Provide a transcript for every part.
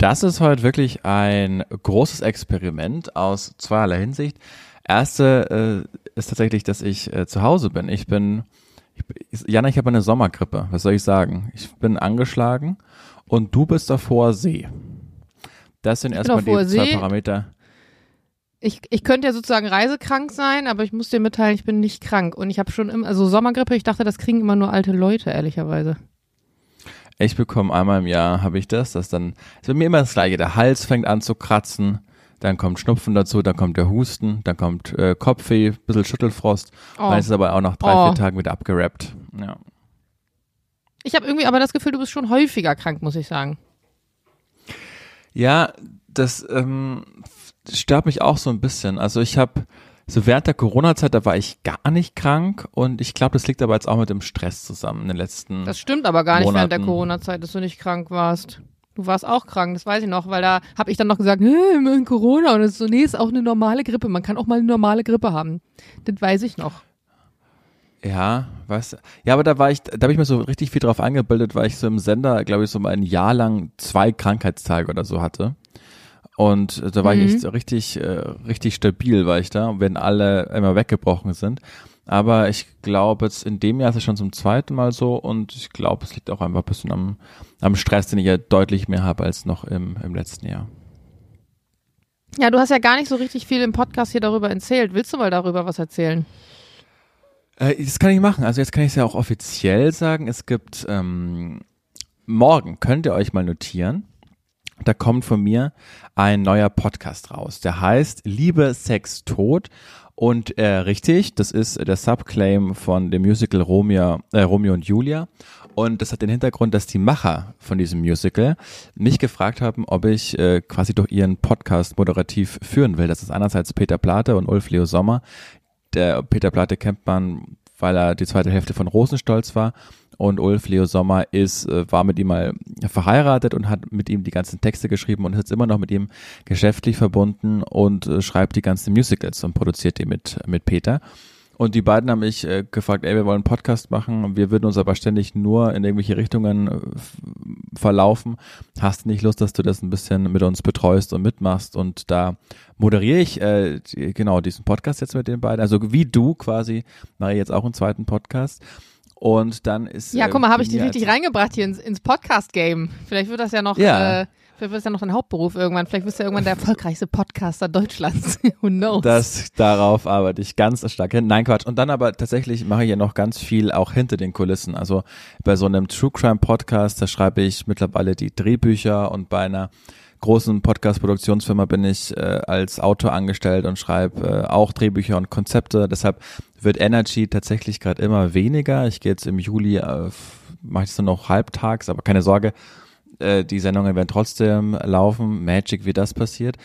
Das ist heute wirklich ein großes Experiment aus zweierlei Hinsicht. Erste äh, ist tatsächlich, dass ich äh, zu Hause bin. Ich bin, ich, Jana, ich habe eine Sommergrippe. Was soll ich sagen? Ich bin angeschlagen und du bist auf hoher See. Das sind erstmal die zwei See. Parameter. Ich, ich könnte ja sozusagen reisekrank sein, aber ich muss dir mitteilen, ich bin nicht krank. Und ich habe schon immer, also Sommergrippe, ich dachte, das kriegen immer nur alte Leute, ehrlicherweise. Ich bekomme einmal im Jahr, habe ich das, das dann, es wird mir immer das gleiche. Der Hals fängt an zu kratzen, dann kommt Schnupfen dazu, dann kommt der Husten, dann kommt äh, Kopfweh, bisschen Schüttelfrost. Oh. Dann ist es aber auch nach drei, oh. vier Tagen wieder abgerappt. Ja. Ich habe irgendwie aber das Gefühl, du bist schon häufiger krank, muss ich sagen. Ja, das ähm, stört mich auch so ein bisschen. Also ich habe so während der Corona-Zeit, da war ich gar nicht krank und ich glaube, das liegt aber jetzt auch mit dem Stress zusammen in den letzten Das stimmt aber gar nicht Monaten. während der Corona-Zeit, dass du nicht krank warst. Du warst auch krank, das weiß ich noch, weil da habe ich dann noch gesagt, hey, Corona und es ist so, nee, ist auch eine normale Grippe. Man kann auch mal eine normale Grippe haben. Das weiß ich noch. Ja, du. Ja, aber da war ich, da habe ich mir so richtig viel drauf angebildet, weil ich so im Sender, glaube ich, so mal ein Jahr lang zwei Krankheitstage oder so hatte. Und da war mhm. ich echt richtig, äh, richtig stabil, war ich da, wenn alle immer weggebrochen sind. Aber ich glaube, jetzt in dem Jahr ist es schon zum zweiten Mal so und ich glaube, es liegt auch einfach ein bisschen am, am Stress, den ich ja deutlich mehr habe als noch im, im letzten Jahr. Ja, du hast ja gar nicht so richtig viel im Podcast hier darüber erzählt. Willst du mal darüber was erzählen? Äh, das kann ich machen. Also jetzt kann ich es ja auch offiziell sagen. Es gibt ähm, morgen, könnt ihr euch mal notieren, da kommt von mir ein neuer Podcast raus. Der heißt Liebe, Sex, Tod. Und äh, richtig, das ist der Subclaim von dem Musical Romeo, äh, Romeo und Julia. Und das hat den Hintergrund, dass die Macher von diesem Musical mich gefragt haben, ob ich äh, quasi durch ihren Podcast moderativ führen will. Das ist einerseits Peter Plate und Ulf Leo Sommer. Der Peter Plate kennt man, weil er die zweite Hälfte von Rosenstolz war und Ulf Leo Sommer ist, äh, war mit ihm mal verheiratet und hat mit ihm die ganzen Texte geschrieben und ist jetzt immer noch mit ihm geschäftlich verbunden und äh, schreibt die ganzen Musicals und produziert die mit, mit Peter. Und die beiden haben mich äh, gefragt, ey, wir wollen einen Podcast machen, wir würden uns aber ständig nur in irgendwelche Richtungen verlaufen. Hast du nicht Lust, dass du das ein bisschen mit uns betreust und mitmachst? Und da moderiere ich äh, genau diesen Podcast jetzt mit den beiden. Also wie du quasi, mache ich jetzt auch einen zweiten Podcast. Und dann ist. Ja, guck mal, habe ich dich richtig reingebracht hier ins, ins Podcast-Game. Vielleicht wird das ja noch. Ja. Äh, Vielleicht wird es ja noch dein Hauptberuf irgendwann. Vielleicht wirst du ja irgendwann der erfolgreichste Podcaster Deutschlands. Who knows? Das, darauf arbeite ich ganz stark hin. Nein, Quatsch. Und dann aber tatsächlich mache ich ja noch ganz viel auch hinter den Kulissen. Also bei so einem True Crime Podcast, da schreibe ich mittlerweile die Drehbücher und bei einer großen Podcast-Produktionsfirma bin ich äh, als Autor angestellt und schreibe äh, auch Drehbücher und Konzepte. Deshalb wird Energy tatsächlich gerade immer weniger. Ich gehe jetzt im Juli, äh, mache ich es nur noch halbtags, aber keine Sorge, äh, die Sendungen werden trotzdem laufen. Magic, wie das passiert.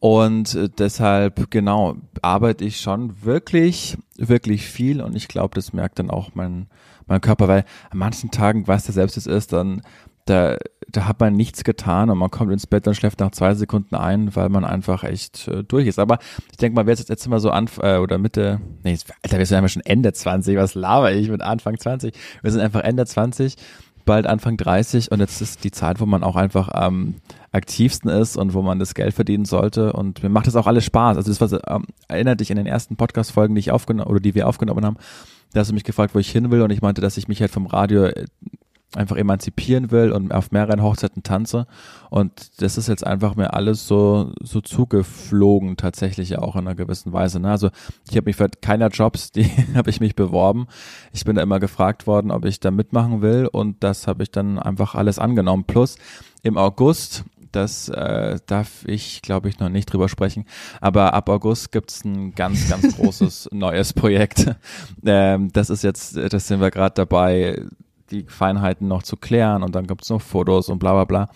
Und äh, deshalb, genau, arbeite ich schon wirklich, wirklich viel und ich glaube, das merkt dann auch mein, mein Körper, weil an manchen Tagen, weiß der selbst es ist, dann da, da hat man nichts getan und man kommt ins Bett und schläft nach zwei Sekunden ein, weil man einfach echt äh, durch ist. Aber ich denke mal, wer jetzt, jetzt mal so an äh, oder Mitte, nee, Alter, wir sind ja schon Ende 20, was laber ich mit Anfang 20? Wir sind einfach Ende 20, bald Anfang 30 und jetzt ist die Zeit, wo man auch einfach am aktivsten ist und wo man das Geld verdienen sollte und mir macht das auch alles Spaß. Also das was ähm, erinnert dich in den ersten Podcast-Folgen, die ich aufgenommen oder die wir aufgenommen haben, da hast du mich gefragt, wo ich hin will und ich meinte, dass ich mich halt vom Radio äh, einfach emanzipieren will und auf mehreren Hochzeiten tanze. Und das ist jetzt einfach mir alles so, so zugeflogen, tatsächlich auch in einer gewissen Weise. Ne? Also ich habe mich für keiner Jobs, die habe ich mich beworben. Ich bin da immer gefragt worden, ob ich da mitmachen will und das habe ich dann einfach alles angenommen. Plus im August das äh, darf ich, glaube ich, noch nicht drüber sprechen. Aber ab August gibt's ein ganz, ganz großes neues Projekt. Ähm, das ist jetzt, das sind wir gerade dabei, die Feinheiten noch zu klären und dann gibt's noch Fotos und bla bla bla.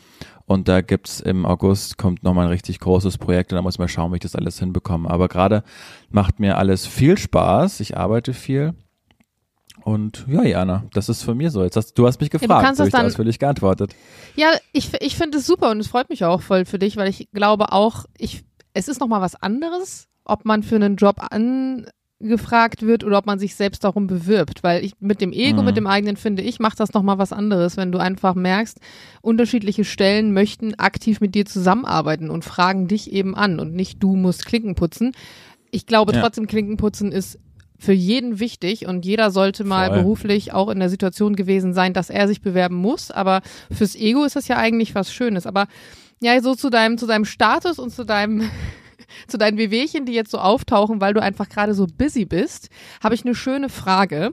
Und da gibt's im August kommt nochmal ein richtig großes Projekt und da muss man schauen, wie ich das alles hinbekomme. Aber gerade macht mir alles viel Spaß. Ich arbeite viel. Und ja, Jana, das ist von mir so. Jetzt hast, du hast mich gefragt, ja, du habe ich ausführlich geantwortet. Ja, ich, ich finde es super und es freut mich auch voll für dich, weil ich glaube auch, ich, es ist nochmal was anderes, ob man für einen Job an, gefragt wird oder ob man sich selbst darum bewirbt. Weil ich mit dem Ego, Mhm. mit dem eigenen finde ich, macht das nochmal was anderes, wenn du einfach merkst, unterschiedliche Stellen möchten aktiv mit dir zusammenarbeiten und fragen dich eben an und nicht du musst Klinken putzen. Ich glaube Ja. trotzdem, Klinkenputzen ist für jeden wichtig und jeder sollte mal Voll. beruflich auch in der Situation gewesen sein, dass er sich bewerben muss. Aber fürs Ego ist das ja eigentlich was Schönes. Aber ja, so zu deinem, zu deinem Status und zu deinem, zu deinen Wehwehchen, die jetzt so auftauchen, weil du einfach gerade so busy bist, habe ich eine schöne Frage.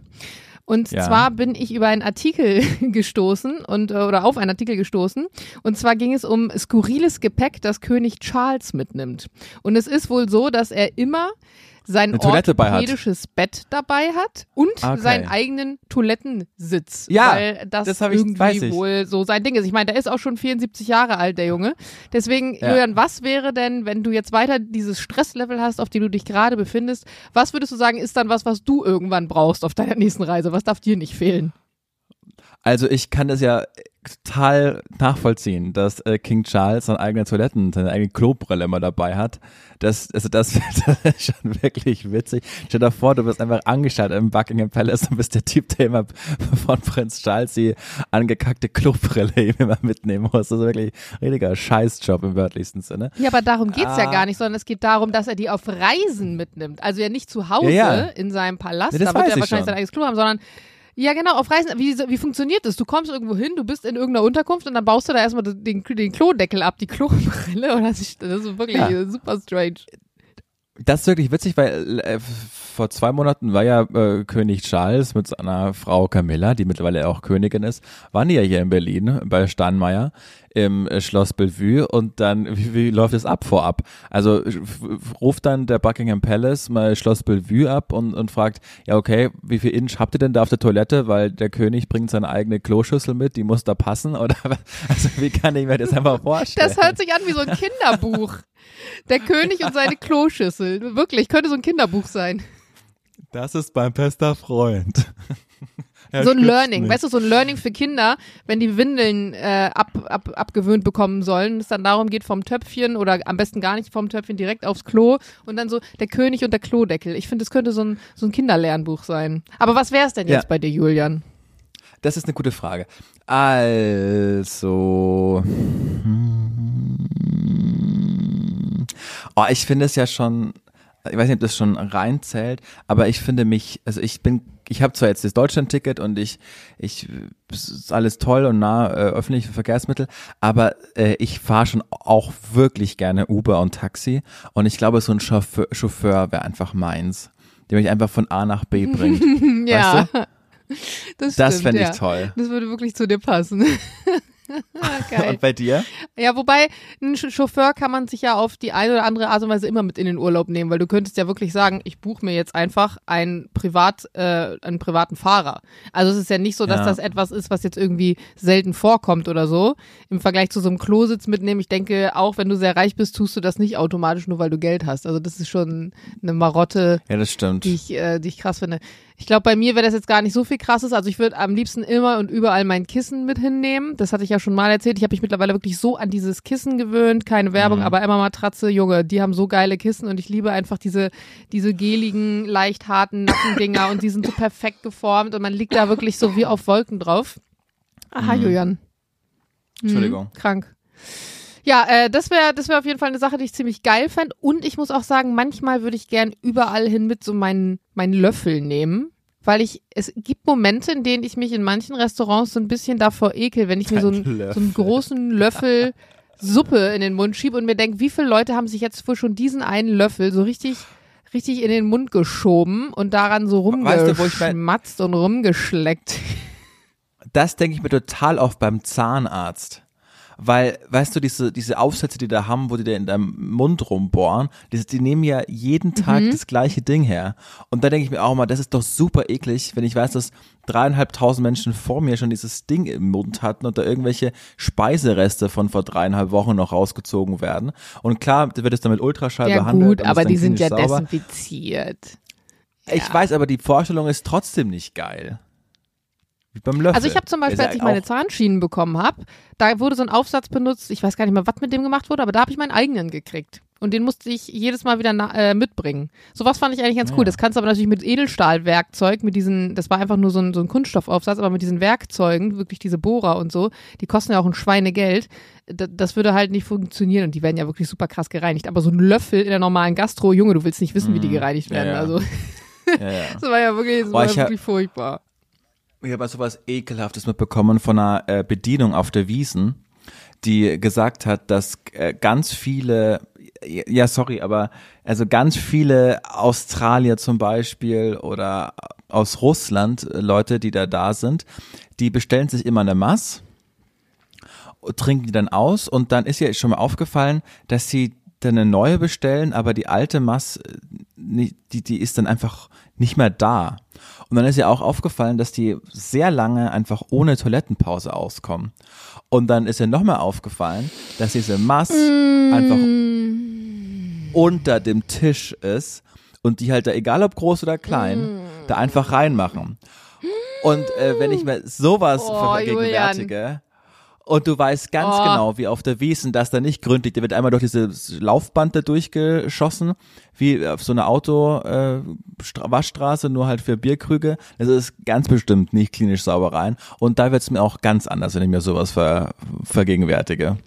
Und Ja. zwar bin ich über einen Artikel gestoßen und äh, oder auf einen Artikel gestoßen. Und zwar ging es um skurriles Gepäck, das König Charles mitnimmt. Und es ist wohl so, dass er immer sein Eine Toilette bei hat. Bett dabei hat und Okay. seinen eigenen Toilettensitz. Ja, weil das, das ich- irgendwie weiß ich. wohl so sein Ding ist. Ich meine, der ist auch schon 74 Jahre alt, der Junge. Deswegen, Ja. Julian, was wäre denn, wenn du jetzt weiter dieses Stresslevel hast, auf dem du dich gerade befindest, was würdest du sagen, ist dann was, was du irgendwann brauchst auf deiner nächsten Reise? Was darf dir nicht fehlen? Also ich kann das ja total nachvollziehen, dass äh, King Charles seine eigene Toiletten, seine eigene Klobrille immer dabei hat. Das, also das, das ist schon wirklich witzig. Stell dir vor, du wirst einfach angeschaut im Buckingham Palace und bist der Typ, der immer von Prinz Charles die angekackte Klobrille immer mitnehmen muss. Das ist wirklich ein richtiger Scheißjob im wörtlichsten Sinne. Ja, aber darum geht's ja Ah. gar nicht, sondern es geht darum, dass er die auf Reisen mitnimmt. Also ja nicht zu Hause Ja, ja. in seinem Palast, Ja, das da wird er ich wahrscheinlich schon. sein eigenes Klo haben, sondern ja, genau, auf Reisen. Wie, wie funktioniert das? Du kommst irgendwo hin, du bist in irgendeiner Unterkunft und dann baust du da erstmal den, den Klodeckel ab, die Klobrille. Und das ist, wirklich Ja. super strange. Das ist wirklich witzig, weil äh, vor zwei Monaten war ja äh, König Charles mit seiner Frau Camilla, die mittlerweile auch Königin ist, waren die ja hier in Berlin bei Steinmeier im äh, Schloss Bellevue und dann, wie, wie läuft es ab vorab? Also ruft dann der Buckingham Palace mal Schloss Bellevue ab und, und fragt, ja okay, wie viel Inch habt ihr denn da auf der Toilette, weil der König bringt seine eigene Kloschüssel mit, die muss da passen oder also wie kann ich mir das einfach vorstellen? Das hört sich an wie so ein Kinderbuch. Der König und seine Kloschüssel. Wirklich, könnte so ein Kinderbuch sein. Das ist mein bester Freund. So ein Learning, mich. weißt du, so ein Learning für Kinder, wenn die Windeln äh, ab, ab, abgewöhnt bekommen sollen, es dann darum geht vom Töpfchen oder am besten gar nicht vom Töpfchen direkt aufs Klo und dann so der König und der Klodeckel. Ich finde, das könnte so ein, so ein Kinderlernbuch sein. Aber was wäre es denn Ja. jetzt bei dir, Julian? Das ist eine gute Frage. Also. hm, Oh, ich finde es ja schon. Ich weiß nicht, ob das schon reinzählt, aber ich finde mich, also ich bin, ich habe zwar jetzt das Deutschland-Ticket und ich, ich, ist alles toll und nah äh, öffentliche Verkehrsmittel, aber äh, ich fahre schon auch wirklich gerne Uber und Taxi und ich glaube, so ein Chauffeur, Chauffeur wäre einfach meins, der mich einfach von A nach B bringt. ja, Weißt das, Das stimmt, fände ich ja. toll. Das würde wirklich zu dir passen. Und bei dir? Ja, wobei, ein Chauffeur kann man sich ja auf die eine oder andere Art und Weise immer mit in den Urlaub nehmen, weil du könntest ja wirklich sagen, ich buche mir jetzt einfach einen Privat, äh, einen privaten Fahrer. Also es ist ja nicht so, dass Ja. das etwas ist, was jetzt irgendwie selten vorkommt oder so. Im Vergleich zu so einem Klositz mitnehmen, ich denke, auch wenn du sehr reich bist, tust du das nicht automatisch nur, weil du Geld hast. Also das ist schon eine Marotte, Ja, das stimmt. die ich, äh, die ich krass finde. Ich glaube, bei mir wäre das jetzt gar nicht so viel krasses. Also ich würde am liebsten immer und überall mein Kissen mit hinnehmen. Das hatte ich ja schon mal erzählt. Ich habe mich mittlerweile wirklich so an dieses Kissen gewöhnt. Keine Werbung, Mhm. aber Emma Matratze, Junge, die haben so geile Kissen und ich liebe einfach diese, diese geligen, leicht harten Nackendinger und die sind so perfekt geformt und man liegt da wirklich so wie auf Wolken drauf. Aha, Mhm. Julian. Mhm, Entschuldigung. krank. Ja, äh, das wäre das wäre auf jeden Fall eine Sache, die ich ziemlich geil fände. Und ich muss auch sagen, manchmal würde ich gern überall hin mit so meinen, meinen Löffel nehmen. Weil ich, es gibt Momente, in denen ich mich in manchen Restaurants so ein bisschen davor ekel, wenn ich mir so, Löffel. so einen großen Löffel Suppe in den Mund schiebe und mir denke, wie viele Leute haben sich jetzt wohl schon diesen einen Löffel so richtig, richtig in den Mund geschoben und daran so Weißt du, wo ich bei- rumgeschmatzt und rumgeschleckt. Das denke ich mir total oft beim Zahnarzt. Weil, weißt du, diese, diese Aufsätze, die da haben, wo die da in deinem Mund rumbohren, die, die nehmen ja jeden Tag Mhm. das gleiche Ding her. Und da denke ich mir auch mal, das ist doch super eklig, wenn ich weiß, dass dreieinhalbtausend Menschen vor mir schon dieses Ding im Mund hatten und da irgendwelche Speisereste von vor dreieinhalb Wochen noch rausgezogen werden. Und klar, wird es dann mit Ultraschall Ja behandelt. gut, aber die sind ja sauber. desinfiziert. Ich Ja. weiß, aber die Vorstellung ist trotzdem nicht geil. Beim Löffel. Also ich habe zum Beispiel, als ich meine Zahnschienen bekommen habe, da wurde so ein Aufsatz benutzt, ich weiß gar nicht mehr, was mit dem gemacht wurde, aber da habe ich meinen eigenen gekriegt. Und den musste ich jedes Mal wieder äh, mitbringen. Sowas fand ich eigentlich ganz cool. Das kannst du aber natürlich mit Edelstahlwerkzeug, mit diesen, das war einfach nur so ein, so ein Kunststoffaufsatz, aber mit diesen Werkzeugen, wirklich diese Bohrer und so, die kosten ja auch ein Schweinegeld. D das würde halt nicht funktionieren und die werden ja wirklich super krass gereinigt. Aber so ein Löffel in der normalen Gastro, Junge, du willst nicht wissen, wie die gereinigt werden. Ja, ja. Also, Ja, ja. das war ja wirklich, das Boah, war ich hab- wirklich furchtbar. Ich habe sowas Ekelhaftes mitbekommen von einer äh, Bedienung auf der Wiesen, die gesagt hat, dass äh, ganz viele, ja sorry, aber also ganz viele Australier zum Beispiel oder aus Russland, äh, Leute, die da da sind, die bestellen sich immer eine Mass, trinken die dann aus und dann ist ihr schon mal aufgefallen, dass sie dann eine neue bestellen, aber die alte Mass, die, die ist dann einfach nicht mehr da. Und dann ist ihr auch aufgefallen, dass die sehr lange einfach ohne Toilettenpause auskommen. Und dann ist ihr nochmal aufgefallen, dass diese Mass einfach unter dem Tisch ist und die halt da, egal ob groß oder klein, da einfach reinmachen. Und äh, wenn ich mir sowas Oh, vergegenwärtige, und du weißt ganz Oh. genau, wie auf der Wiesen, dass da nicht gründlich, da wird einmal durch dieses Laufband da durchgeschossen, wie auf so einer Auto äh, nur halt für Bierkrüge. Das ist ganz bestimmt nicht klinisch sauber rein. Und da wird es mir auch ganz anders, wenn ich mir sowas ver vergegenwärtige.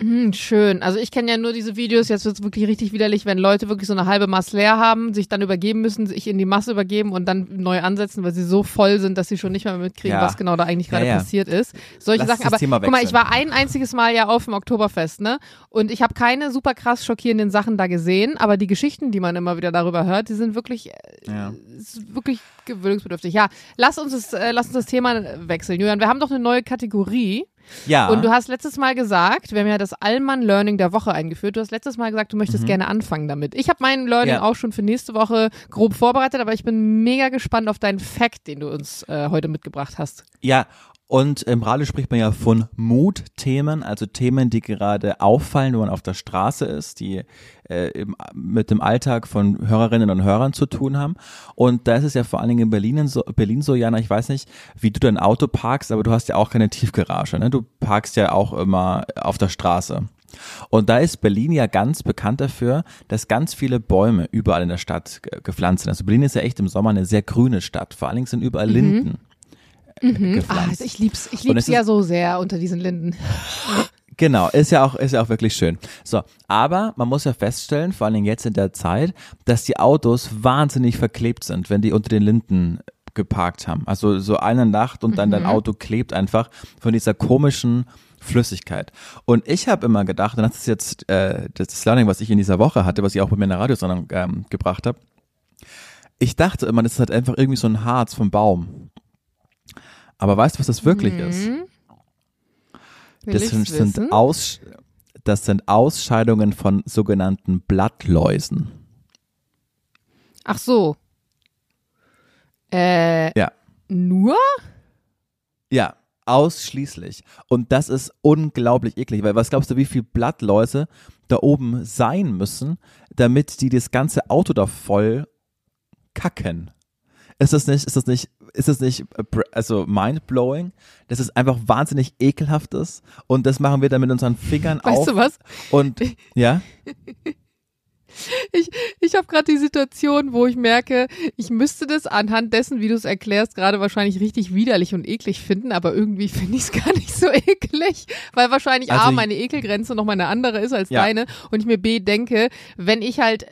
Hm, schön. Also ich kenne ja nur diese Videos, jetzt wird's wirklich richtig widerlich, wenn Leute wirklich so eine halbe Masse leer haben, sich dann übergeben müssen, sich in die Masse übergeben und dann neu ansetzen, weil sie so voll sind, dass sie schon nicht mehr mitkriegen, Ja. was genau da eigentlich gerade Ja, ja. passiert ist. Solche Lass Sachen. Aber guck mal, ich war ein einziges Mal ja auf dem Oktoberfest, ne? Und ich habe keine super krass schockierenden Sachen da gesehen, aber die Geschichten, die man immer wieder darüber hört, die sind wirklich äh, wirklich gewöhnungsbedürftig. Ja, lass uns das, äh, lass uns das Thema wechseln. Julian, wir haben doch eine neue Kategorie. Ja. Und du hast letztes Mal gesagt, wir haben ja das Allmann Learning der Woche eingeführt. Du hast letztes Mal gesagt, du möchtest gerne anfangen damit. Ich habe meinen Learning Ja. auch schon für nächste Woche grob vorbereitet, aber ich bin mega gespannt auf deinen Fact, den du uns äh, heute mitgebracht hast. Ja, und im Radio spricht man ja von Mutthemen, also Themen, die gerade auffallen, wenn man auf der Straße ist, die äh, im, mit dem Alltag von Hörerinnen und Hörern zu tun haben. Und da ist es ja vor allen Dingen in Berlin so, Berlin so, Jana, ich weiß nicht, wie du dein Auto parkst, aber du hast ja auch keine Tiefgarage, ne? Du parkst ja auch immer auf der Straße. Und da ist Berlin ja ganz bekannt dafür, dass ganz viele Bäume überall in der Stadt ge- gepflanzt sind. Also Berlin ist ja echt im Sommer eine sehr grüne Stadt. Vor allen Dingen sind überall Linden Ah, gepflanzt. ich lieb's, ich lieb's es ist- ja so sehr unter diesen Linden. Genau, ist ja auch, ist ja auch wirklich schön. So, aber man muss ja feststellen, vor allen Dingen jetzt in der Zeit, dass die Autos wahnsinnig verklebt sind, wenn die unter den Linden geparkt haben. Also so eine Nacht und dann dein Auto klebt einfach von dieser komischen Flüssigkeit. Und ich habe immer gedacht, und das ist jetzt äh, das Learning, was ich in dieser Woche hatte, was ich auch bei mir in der Radiosendung ähm, gebracht habe. Ich dachte immer, das ist halt einfach irgendwie so ein Harz vom Baum. Aber weißt du, was das wirklich ist? Will Das sind, sind Aus, das sind Ausscheidungen von sogenannten Blattläusen. Ach so. Äh, Ja. nur? Ja, ausschließlich. Und das ist unglaublich eklig, weil was glaubst du, wie viel Blattläuse da oben sein müssen, damit die das ganze Auto da voll kacken? Ist das nicht, ist das nicht, ist das nicht, äh, also mindblowing? Das ist einfach wahnsinnig ekelhaftes und das machen wir dann mit unseren Fingern Weißt auf. du was? Und, ja? Ich, ich habe gerade die Situation, wo ich merke, ich müsste das anhand dessen, wie du es erklärst, gerade wahrscheinlich richtig widerlich und eklig finden, aber irgendwie finde ich es gar nicht so eklig, weil wahrscheinlich A, Also- meine Ekelgrenze noch mal eine andere ist als Ja. deine und ich mir B, denke, wenn ich halt,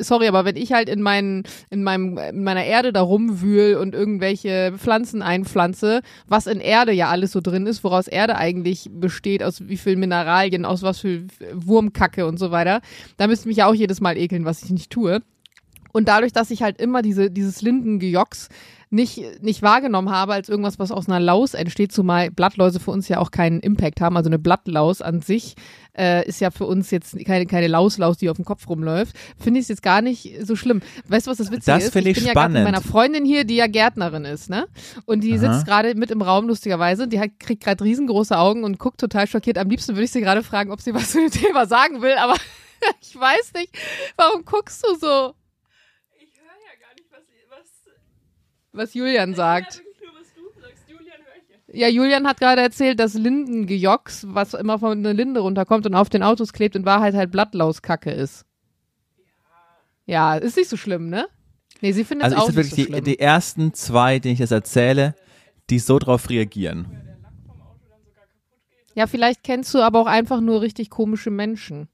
sorry, aber wenn ich halt in, meinen, in, meinem, in meiner Erde da rumwühl und irgendwelche Pflanzen einpflanze, was in Erde ja alles so drin ist, woraus Erde eigentlich besteht, aus wie viel Mineralien, aus was für Wurmkacke und so weiter, da müsste mich ja auch jedes Mal ekeln, was ich nicht tue. Und dadurch, dass ich halt immer diese, dieses Lindengejocks nicht, nicht wahrgenommen habe als irgendwas, was aus einer Laus entsteht, zumal Blattläuse für uns ja auch keinen Impact haben. Also eine Blattlaus an sich äh, ist ja für uns jetzt keine, keine Lauslaus, die auf dem Kopf rumläuft. Finde ich es jetzt gar nicht so schlimm. Weißt du, was das Witzige Das ist? finde ich bin ja gerade mit spannend. meiner Freundin hier, die ja Gärtnerin ist, ne? Und die Aha. sitzt gerade mit im Raum, lustigerweise. Die hat, kriegt gerade riesengroße Augen und guckt total schockiert. Am liebsten würde ich sie gerade fragen, ob sie was zu dem Thema sagen will, aber ich weiß nicht. Warum guckst du so? Ich höre ja gar nicht, was, was, Was Julian sagt. wirklich nur, was du sagst. Julian höre ich Ja, Julian hat gerade erzählt, dass Lindengejocks, was immer von der Linde runterkommt und auf den Autos klebt, in Wahrheit halt Blattlauskacke ist. Ja, ist nicht so schlimm, ne? Nee, sie findet es Also auch ich sind nicht wirklich so die, schlimm. die ersten zwei, denen ich das erzähle, die so drauf reagieren. ja, vielleicht kennst du aber auch einfach nur richtig komische Menschen.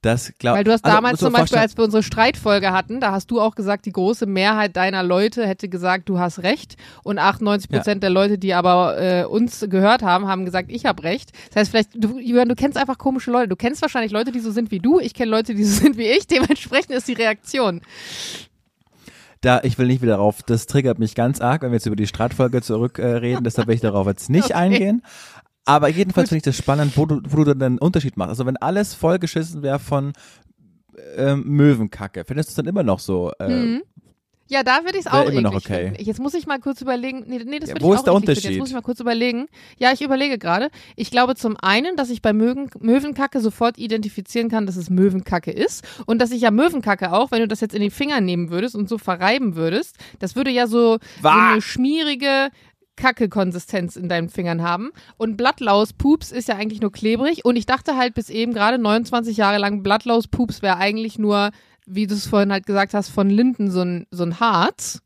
Das glaub, Weil du hast also, damals zum Beispiel, als wir unsere Streitfolge hatten, da hast du auch gesagt, die große Mehrheit deiner Leute hätte gesagt, du hast recht. Und 98 Prozent der Leute, die aber äh, uns gehört haben, haben gesagt, ich habe recht. Das heißt, vielleicht, du, Julian, du kennst einfach komische Leute. Du kennst wahrscheinlich Leute, die so sind wie du. Ich kenne Leute, die so sind wie ich. Dementsprechend ist die Reaktion. da, ich will nicht wieder darauf, das triggert mich ganz arg, wenn wir jetzt über die Streitfolge zurückreden, äh, deshalb will ich darauf jetzt nicht Okay. eingehen. Aber jedenfalls finde ich das spannend, wo du, wo du dann einen Unterschied machst. Also wenn alles vollgeschissen wäre von ähm, Möwenkacke, findest du es dann immer noch so? Äh, Mhm. Ja, da würde ich es auch immer noch okay. finden. Jetzt muss ich mal kurz überlegen. Nee, nee das Ja, wo ich ist auch der eklig finden. Unterschied? Jetzt muss ich mal kurz überlegen. Ja, ich überlege gerade. Ich glaube zum einen, dass ich bei Möwen, Möwenkacke sofort identifizieren kann, dass es Möwenkacke ist. Und dass ich ja Möwenkacke auch, wenn du das jetzt in die Finger nehmen würdest und so verreiben würdest, das würde ja so, so eine schmierige Kacke-Konsistenz in deinen Fingern haben. Und Blattlaus-Pups ist ja eigentlich nur klebrig. Und ich dachte halt bis eben gerade 29 Jahre lang, Blattlaus-Pups wäre eigentlich nur, wie du es vorhin halt gesagt hast, von Linden so ein, so ein Harz.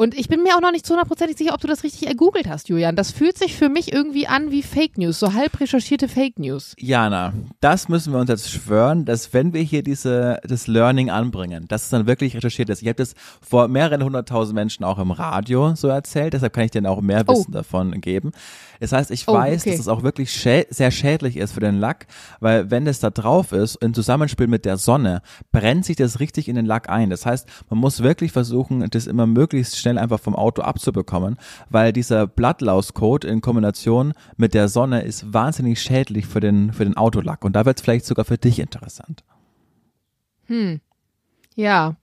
Und ich bin mir auch noch nicht zu hundertprozentig sicher, ob du das richtig ergoogelt hast, Julian. Das fühlt sich für mich irgendwie an wie Fake News, so halb recherchierte Fake News. Jana, das müssen wir uns jetzt schwören, dass wenn wir hier diese, das Learning anbringen, dass es dann wirklich recherchiert ist. Ich habe das vor mehreren hunderttausend Menschen auch im Radio so erzählt, deshalb kann ich dir auch mehr Oh. Wissen davon geben. Das heißt, ich Oh, weiß, okay. dass es auch wirklich schä sehr schädlich ist für den Lack, weil wenn das da drauf ist, im Zusammenspiel mit der Sonne, brennt sich das richtig in den Lack ein. Das heißt, man muss wirklich versuchen, das immer möglichst schnell einfach vom Auto abzubekommen, weil dieser Blattlauscode in Kombination mit der Sonne ist wahnsinnig schädlich für den, für den Autolack. Und da wird es vielleicht sogar für dich interessant. Ja.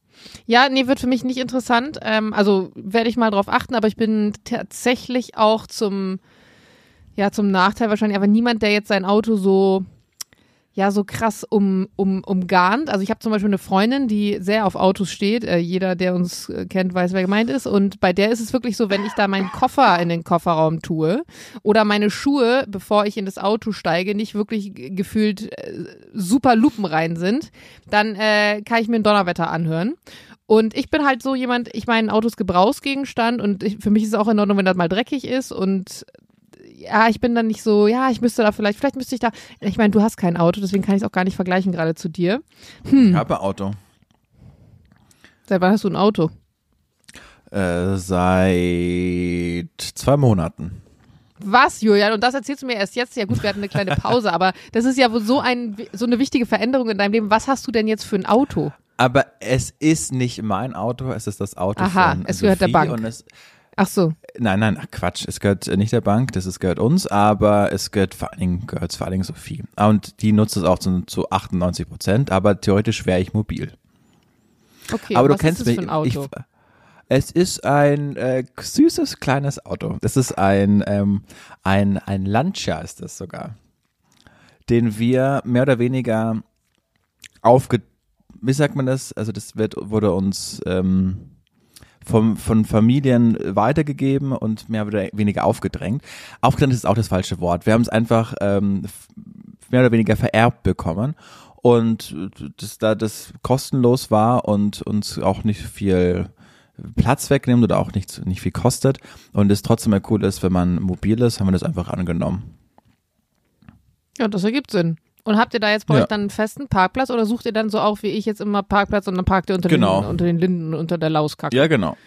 Ja, nee, wird für mich nicht interessant. Ähm, also werde ich mal drauf achten, aber ich bin tatsächlich auch zum, ja, zum Nachteil wahrscheinlich, aber niemand, der jetzt sein Auto so, ja, so krass um, um, umgarnt. Also ich habe zum Beispiel eine Freundin, die sehr auf Autos steht. Äh, jeder, der uns äh, kennt, weiß, wer gemeint ist. Und bei der ist es wirklich so, wenn ich da meinen Koffer in den Kofferraum tue oder meine Schuhe, bevor ich in das Auto steige, nicht wirklich gefühlt äh, super lupenrein sind, dann äh, kann ich mir ein Donnerwetter anhören. Und ich bin halt so jemand, ich meine, ein Auto ist Gebrauchsgegenstand und ich, für mich ist es auch in Ordnung, wenn das mal dreckig ist und ja, ich bin dann nicht so, ja, ich müsste da vielleicht, vielleicht müsste ich da, ich meine, du hast kein Auto, deswegen kann ich es auch gar nicht vergleichen gerade zu dir. Ich habe ein Auto. Seit wann hast du ein Auto? Äh, seit zwei Monaten. Was, Julian? Und das erzählst du mir erst jetzt? Ja gut, wir hatten eine kleine Pause, aber das ist ja wohl so, ein, so eine wichtige Veränderung in deinem Leben. Was hast du denn jetzt für ein Auto? Aber es ist nicht mein Auto, es ist das Auto Aha, von es gehört der Sophie Bank. Und es, Ach so. nein, nein, ach Quatsch, es gehört nicht der Bank, das ist, gehört uns, aber es gehört vor allen Dingen, gehört vor allen Dingen Sophie. Und die nutzt es auch zu, zu 98 Prozent, aber theoretisch wäre ich mobil. Okay, aber du was kennst ist das mich. für ein Auto? Ich, es ist ein äh, süßes kleines Auto. Das ist ein ähm, ein ein Lancia ist das sogar, den wir mehr oder weniger aufge wie sagt man das? Also das wird wurde uns ähm, vom, von Familien weitergegeben und mehr oder weniger aufgedrängt. Aufgedrängt ist auch das falsche Wort. Wir haben es einfach ähm, mehr oder weniger vererbt bekommen und das, da das kostenlos war und uns auch nicht viel Platz wegnimmt oder auch nicht, nicht viel kostet und es trotzdem mal cool ist, wenn man mobil ist, haben wir das einfach angenommen. Ja, das ergibt Sinn. Und habt ihr da jetzt bei Ja. euch dann einen festen Parkplatz oder sucht ihr dann so auch wie ich jetzt immer Parkplatz und dann parkt ihr unter, Genau. den, unter den Linden, unter der Lauskacke? Ja, genau.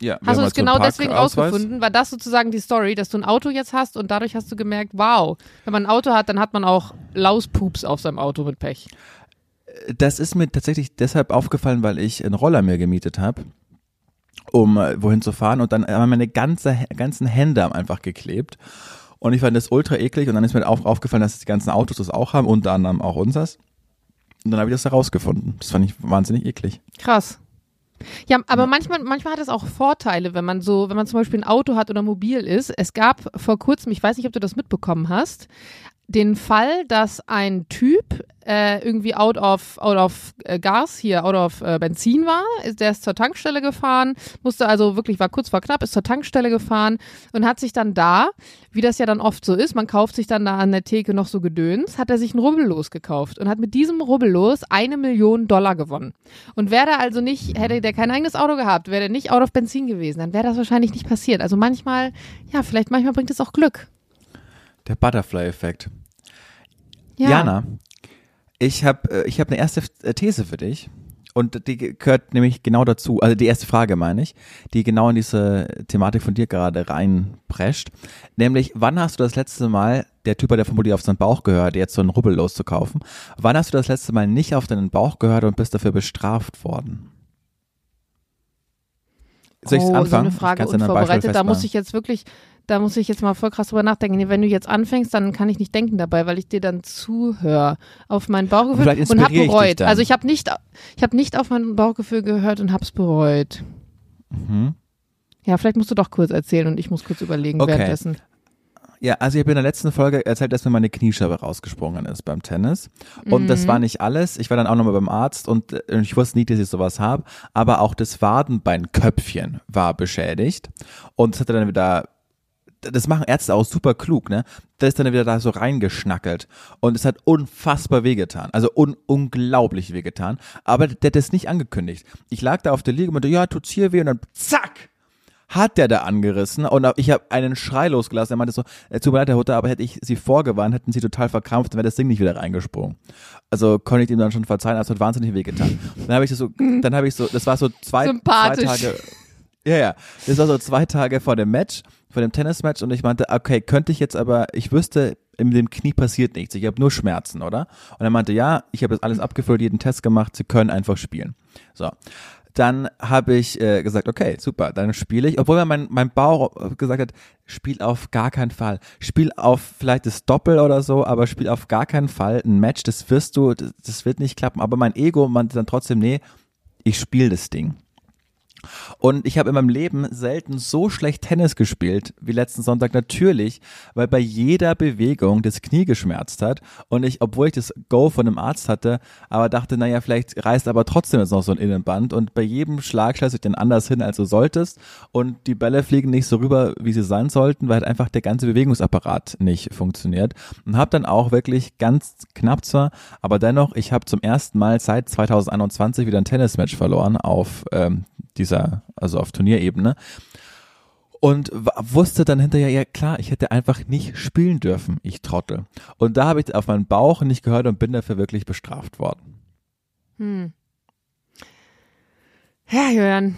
Ja, Hast du halt so einen genau deswegen Parkausweis. rausgefunden? War das sozusagen die Story, dass du ein Auto jetzt hast und dadurch hast du gemerkt, wow, wenn man ein Auto hat, dann hat man auch Lauspups auf seinem Auto mit Pech. Das ist mir tatsächlich deshalb aufgefallen, weil ich einen Roller mir gemietet habe, um äh, wohin zu fahren und dann haben meine ganze, ganzen Hände einfach geklebt. Und ich fand das ultra eklig und dann ist mir auch aufgefallen, dass die ganzen Autos das auch haben, unter anderem auch unseres. Und dann habe ich das herausgefunden. Das fand ich wahnsinnig eklig. Krass. Ja, aber manchmal, manchmal hat es auch Vorteile, wenn man so, wenn man zum Beispiel ein Auto hat oder mobil ist. Es gab vor kurzem, ich weiß nicht, ob du das mitbekommen hast, den Fall, dass ein Typ äh, irgendwie out of, out of äh, Gas hier, out of äh, Benzin war. Der ist zur Tankstelle gefahren, musste also wirklich, war kurz vor knapp, ist zur Tankstelle gefahren und hat sich dann da, wie das ja dann oft so ist, man kauft sich dann da an der Theke noch so Gedöns, hat er sich ein Rubbellos gekauft und hat mit diesem Rubbellos eine Million Dollar gewonnen. Und wäre der also nicht, hätte der kein eigenes Auto gehabt, wäre der nicht out of Benzin gewesen, dann wäre das wahrscheinlich nicht passiert. Also manchmal, ja, vielleicht manchmal bringt es auch Glück. Der Butterfly-Effekt. Ja. Jana, ich habe äh, ich hab eine erste äh, These für dich. Und die gehört nämlich genau dazu, also die erste Frage meine ich, die genau in diese Thematik von dir gerade reinprescht. Nämlich, wann hast du das letzte Mal, der Typ hat ja vermutlich auf seinen Bauch gehört, jetzt so einen Rubbel loszukaufen, wann hast du das letzte Mal nicht auf deinen Bauch gehört und bist dafür bestraft worden? Soll ich oh, anfangen? so eine Frage unvorbereitet. Da muss ich jetzt wirklich, da muss ich jetzt mal voll krass drüber nachdenken. Wenn du jetzt anfängst, dann kann ich nicht denken dabei, weil ich dir dann zuhöre auf mein Bauchgefühl vielleicht und habe ich bereut. dann. Also ich habe nicht, ich habe nicht auf mein Bauchgefühl gehört und hab's bereut. Mhm. Ja, vielleicht musst du doch kurz erzählen und ich muss kurz überlegen Okay. währenddessen. Ja, also ich habe in der letzten Folge erzählt, dass mir meine Kniescheibe rausgesprungen ist beim Tennis. Und das war nicht alles. Ich war dann auch nochmal beim Arzt und äh, ich wusste nicht, dass ich sowas habe. Aber auch das Wadenbeinköpfchen war beschädigt. Und es hatte dann wieder, das machen Ärzte auch super klug, ne? Das ist dann wieder da so reingeschnackelt. Und es hat unfassbar wehgetan. Also un unglaublich wehgetan. Aber der hat das nicht angekündigt. Ich lag da auf der Liege und meinte, ja, tut's hier weh? Und dann zack! hat der da angerissen und ich habe einen Schrei losgelassen. Er meinte so, äh, tut mir leid, Herr Hutter, aber hätte ich sie vorgewarnt, hätten sie total verkrampft, dann wäre das Ding nicht wieder reingesprungen. Also konnte ich ihm dann schon verzeihen, aber es hat wahnsinnig wehgetan. Dann habe ich das so, dann habe ich so, das war so zwei, zwei. Tage, ja, ja, das war so zwei Tage vor dem Match, vor dem Tennismatch und ich meinte, okay, könnte ich jetzt aber, ich wüsste, in dem Knie passiert nichts, ich habe nur Schmerzen, oder? Und er meinte, ja, ich habe das alles abgefüllt, jeden Test gemacht, sie können einfach spielen. So. Dann habe ich äh, gesagt, okay, super, dann spiele ich, obwohl mein, mein Bauch gesagt hat, spiel auf gar keinen Fall. Spiel auf vielleicht das Doppel oder so, aber spiel auf gar keinen Fall ein Match, das wirst du, das, das wird nicht klappen. Aber mein Ego meinte dann trotzdem, nee, ich spiele das Ding. Und ich habe in meinem Leben selten so schlecht Tennis gespielt wie letzten Sonntag. Natürlich, weil bei jeder Bewegung das Knie geschmerzt hat. Und ich, obwohl ich das Go von einem Arzt hatte, aber dachte, naja, vielleicht reißt aber trotzdem jetzt noch so ein Innenband. Und bei jedem Schlag schlägst du den anders hin, als du solltest. Und die Bälle fliegen nicht so rüber, wie sie sein sollten, weil halt einfach der ganze Bewegungsapparat nicht funktioniert. Und habe dann auch wirklich ganz knapp zwar, aber dennoch, ich habe zum ersten Mal seit 2021 wieder ein Tennismatch verloren auf ähm, dieser, also auf Turnierebene. Und wusste dann hinterher, ja klar, ich hätte einfach nicht spielen dürfen, ich Trottel. Und da habe ich auf meinen Bauch nicht gehört und bin dafür wirklich bestraft worden. Hm. Ja, Julian.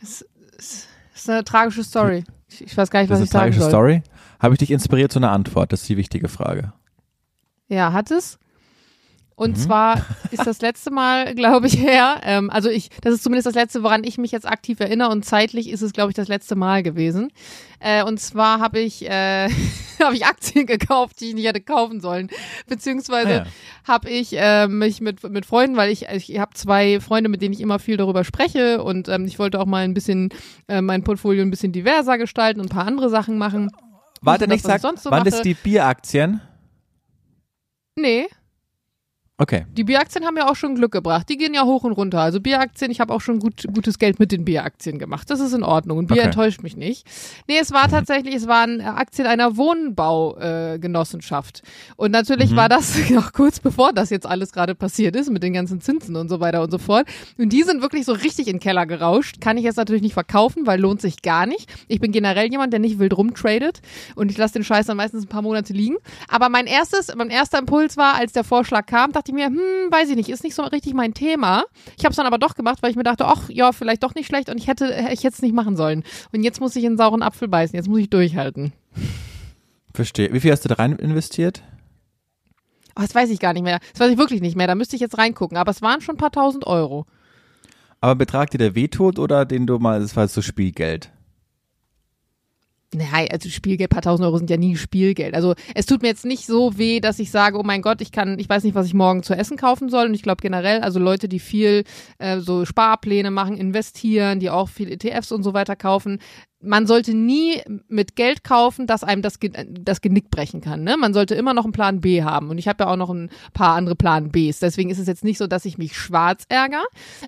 Das ist, das ist eine tragische Story. Ich, ich weiß gar nicht, Das was ist ich eine sagen tragische soll. Story. Habe ich dich inspiriert zu einer Antwort? Das ist die wichtige Frage. Ja, hat es. Und Mhm. zwar ist das letzte Mal, glaube ich, her. Ähm, also ich, das ist zumindest das letzte, woran ich mich jetzt aktiv erinnere. Und zeitlich ist es, glaube ich, das letzte Mal gewesen. Äh, und zwar habe ich, äh, habe ich Aktien gekauft, die ich nicht hätte kaufen sollen. Beziehungsweise Ah ja. habe ich äh, mich mit, mit Freunden, weil ich, ich habe zwei Freunde, mit denen ich immer viel darüber spreche und ähm, ich wollte auch mal ein bisschen äh, mein Portfolio ein bisschen diverser gestalten und ein paar andere Sachen machen. Warte, Nicht das, sag, so waren mache. das die Bieraktien? Nee, Okay. Die Bieraktien haben ja auch schon Glück gebracht. Die gehen ja hoch und runter. Also Bieraktien, ich habe auch schon gut, gutes Geld mit den Bieraktien gemacht. Das ist in Ordnung. Und Bier Okay. enttäuscht mich nicht. Nee, es war tatsächlich, es waren äh, Aktien einer Wohnbaugenossenschaft. Äh, und natürlich war das noch kurz bevor das jetzt alles gerade passiert ist, mit den ganzen Zinsen und so weiter und so fort. Und die sind wirklich so richtig in den Keller gerauscht. Kann ich jetzt natürlich nicht verkaufen, weil lohnt sich gar nicht. Ich bin generell jemand, der nicht wild rumtradet. Und ich lasse den Scheiß dann meistens ein paar Monate liegen. Aber mein erstes, mein erster Impuls war, als der Vorschlag kam, dachte ich mir, hm, weiß ich nicht, ist nicht so richtig mein Thema. Ich habe es dann aber doch gemacht, weil ich mir dachte, ach ja, vielleicht doch nicht schlecht und ich hätte, ich hätte es nicht machen sollen. Und jetzt muss ich in einen sauren Apfel beißen, jetzt muss ich durchhalten. Verstehe. Wie viel hast du da rein investiert? Oh, das weiß ich gar nicht mehr. Das weiß ich wirklich nicht mehr. Da müsste ich jetzt reingucken. Aber es waren schon ein paar tausend Euro. Aber Betrag dir der wehtut oder den du mal, das war so Spielgeld? Nein, also Spielgeld, paar tausend Euro sind ja nie Spielgeld. Also es tut mir jetzt nicht so weh, dass ich sage, oh mein Gott, ich kann, ich weiß nicht, was ich morgen zu essen kaufen soll. Und ich glaube generell, also Leute, die viel äh, so Sparpläne machen, investieren, die auch viel ETFs und so weiter kaufen, man sollte nie mit Geld kaufen, das einem das, das Genick brechen kann. Ne? Man sollte immer noch einen Plan B haben. Und ich habe ja auch noch ein paar andere Plan Bs. Deswegen ist es jetzt nicht so, dass ich mich schwarz ärgere.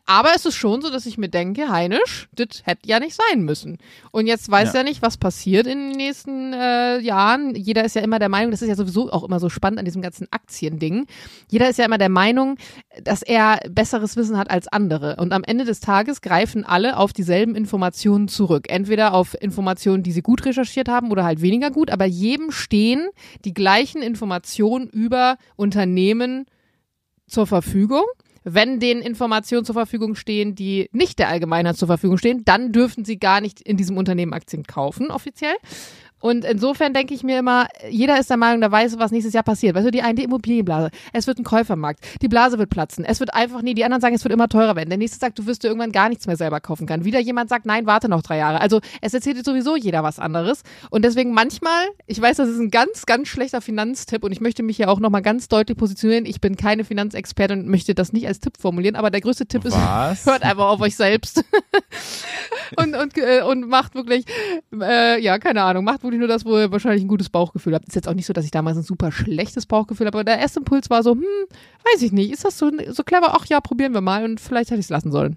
Aber es ist schon so, dass ich mir denke, Heinisch, das hätte ja nicht sein müssen. Und jetzt weiß ja. ja nicht, was passiert in den nächsten äh, Jahren. Jeder ist ja immer der Meinung, das ist ja sowieso auch immer so spannend an diesem ganzen Aktiending. Jeder ist ja immer der Meinung, dass er besseres Wissen hat als andere. Und am Ende des Tages greifen alle auf dieselben Informationen zurück. Entweder auf auf Informationen, die sie gut recherchiert haben oder halt weniger gut, aber jedem stehen die gleichen Informationen über Unternehmen zur Verfügung. Wenn den Informationen zur Verfügung stehen, die nicht der Allgemeinheit zur Verfügung stehen, dann dürfen sie gar nicht in diesem Unternehmen Aktien kaufen, offiziell. Und insofern denke ich mir immer, jeder ist der Meinung, der weiß, was nächstes Jahr passiert. Weißt du, die eine die Immobilienblase, es wird ein Käufermarkt, die Blase wird platzen, es wird einfach, nee, die anderen sagen, es wird immer teurer werden. Der nächste sagt, du wirst dir irgendwann gar nichts mehr selber kaufen können. Wieder jemand sagt, nein, warte noch drei Jahre. Also es erzählt dir sowieso jeder was anderes. Und deswegen manchmal, ich weiß, das ist ein ganz, ganz schlechter Finanztipp und ich möchte mich hier auch nochmal ganz deutlich positionieren. Ich bin keine Finanzexpertin und möchte das nicht als Tipp formulieren, aber der größte Tipp was? ist, hört einfach auf euch selbst. und, und, äh, und macht wirklich, äh, ja, keine Ahnung, macht wirklich nur das, wo ihr wahrscheinlich ein gutes Bauchgefühl habt. Ist jetzt auch nicht so, dass ich damals ein super schlechtes Bauchgefühl habe, aber der erste Impuls war so, hm, weiß ich nicht, ist das so, so clever? Ach ja, probieren wir mal und vielleicht hätte ich es lassen sollen.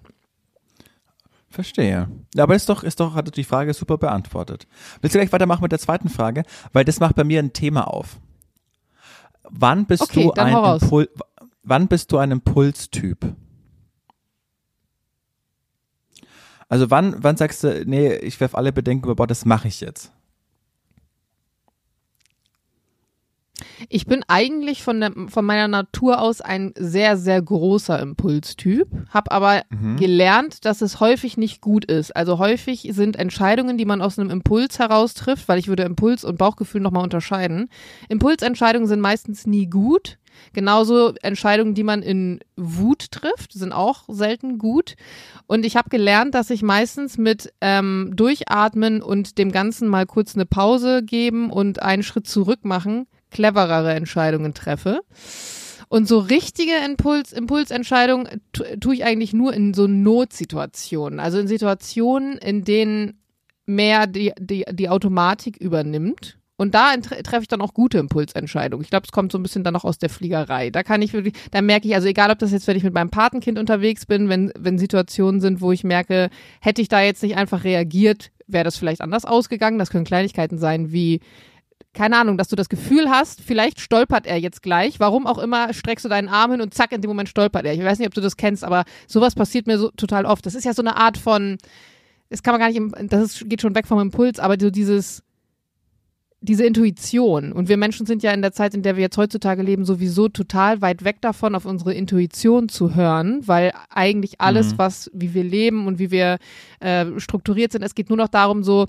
Verstehe. Ja, aber ist doch, ist doch, hat die Frage super beantwortet. Willst du gleich weitermachen mit der zweiten Frage? Weil das macht bei mir ein Thema auf. Wann bist okay, du ein Impul wann bist du ein Impulstyp? Also wann, wann sagst du, nee, ich werfe alle Bedenken über Bord, das mache ich jetzt? Ich bin eigentlich von, der, von meiner Natur aus ein sehr, sehr großer Impulstyp, habe aber mhm. gelernt, dass es häufig nicht gut ist. Also häufig sind Entscheidungen, die man aus einem Impuls heraus trifft, weil ich würde Impuls und Bauchgefühl nochmal unterscheiden. Impulsentscheidungen sind meistens nie gut. Genauso Entscheidungen, die man in Wut trifft, sind auch selten gut. Und ich habe gelernt, dass ich meistens mit ähm, Durchatmen und dem Ganzen mal kurz eine Pause geben und einen Schritt zurück machen cleverere Entscheidungen treffe. Und so richtige Impuls, Impulsentscheidungen tue ich eigentlich nur in so Notsituationen. Also in Situationen, in denen mehr die, die, die Automatik übernimmt. Und da treffe ich dann auch gute Impulsentscheidungen. Ich glaube, es kommt so ein bisschen dann noch aus der Fliegerei. Da kann ich wirklich, da merke ich, also egal ob das jetzt, wenn ich mit meinem Patenkind unterwegs bin, wenn, wenn Situationen sind, wo ich merke, hätte ich da jetzt nicht einfach reagiert, wäre das vielleicht anders ausgegangen. Das können Kleinigkeiten sein wie, keine Ahnung, dass du das Gefühl hast, vielleicht stolpert er jetzt gleich. Warum auch immer, streckst du deinen Arm hin und zack, in dem Moment stolpert er. Ich weiß nicht, ob du das kennst, aber sowas passiert mir so total oft. Das ist ja so eine Art von, das kann man gar nicht, das ist, geht schon weg vom Impuls, aber so dieses, diese Intuition. Und wir Menschen sind ja in der Zeit, in der wir jetzt heutzutage leben, sowieso total weit weg davon, auf unsere Intuition zu hören, weil eigentlich alles, mhm. was, wie wir leben und wie wir äh, strukturiert sind, es geht nur noch darum, so,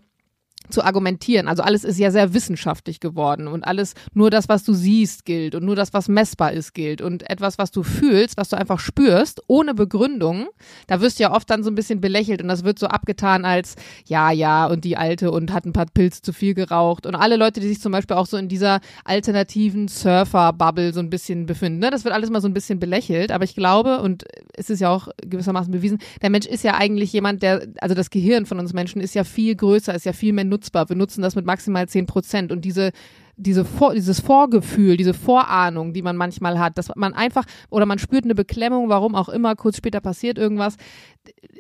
zu argumentieren. Also alles ist ja sehr wissenschaftlich geworden und alles, nur das, was du siehst, gilt und nur das, was messbar ist, gilt und etwas, was du fühlst, was du einfach spürst, ohne Begründung, da wirst du ja oft dann so ein bisschen belächelt und das wird so abgetan als, ja, ja, und die Alte und hat ein paar Pilze zu viel geraucht und alle Leute, die sich zum Beispiel auch so in dieser alternativen Surfer-Bubble so ein bisschen befinden, ne? das wird alles mal so ein bisschen belächelt, aber ich glaube, und es ist ja auch gewissermaßen bewiesen, der Mensch ist ja eigentlich jemand, der, also das Gehirn von uns Menschen ist ja viel größer, ist ja viel mehr nutzbar. Wir nutzen das mit maximal 10 Prozent und diese diese Vor dieses Vorgefühl, diese Vorahnung, die man manchmal hat, dass man einfach oder man spürt eine Beklemmung, warum auch immer, kurz später passiert irgendwas.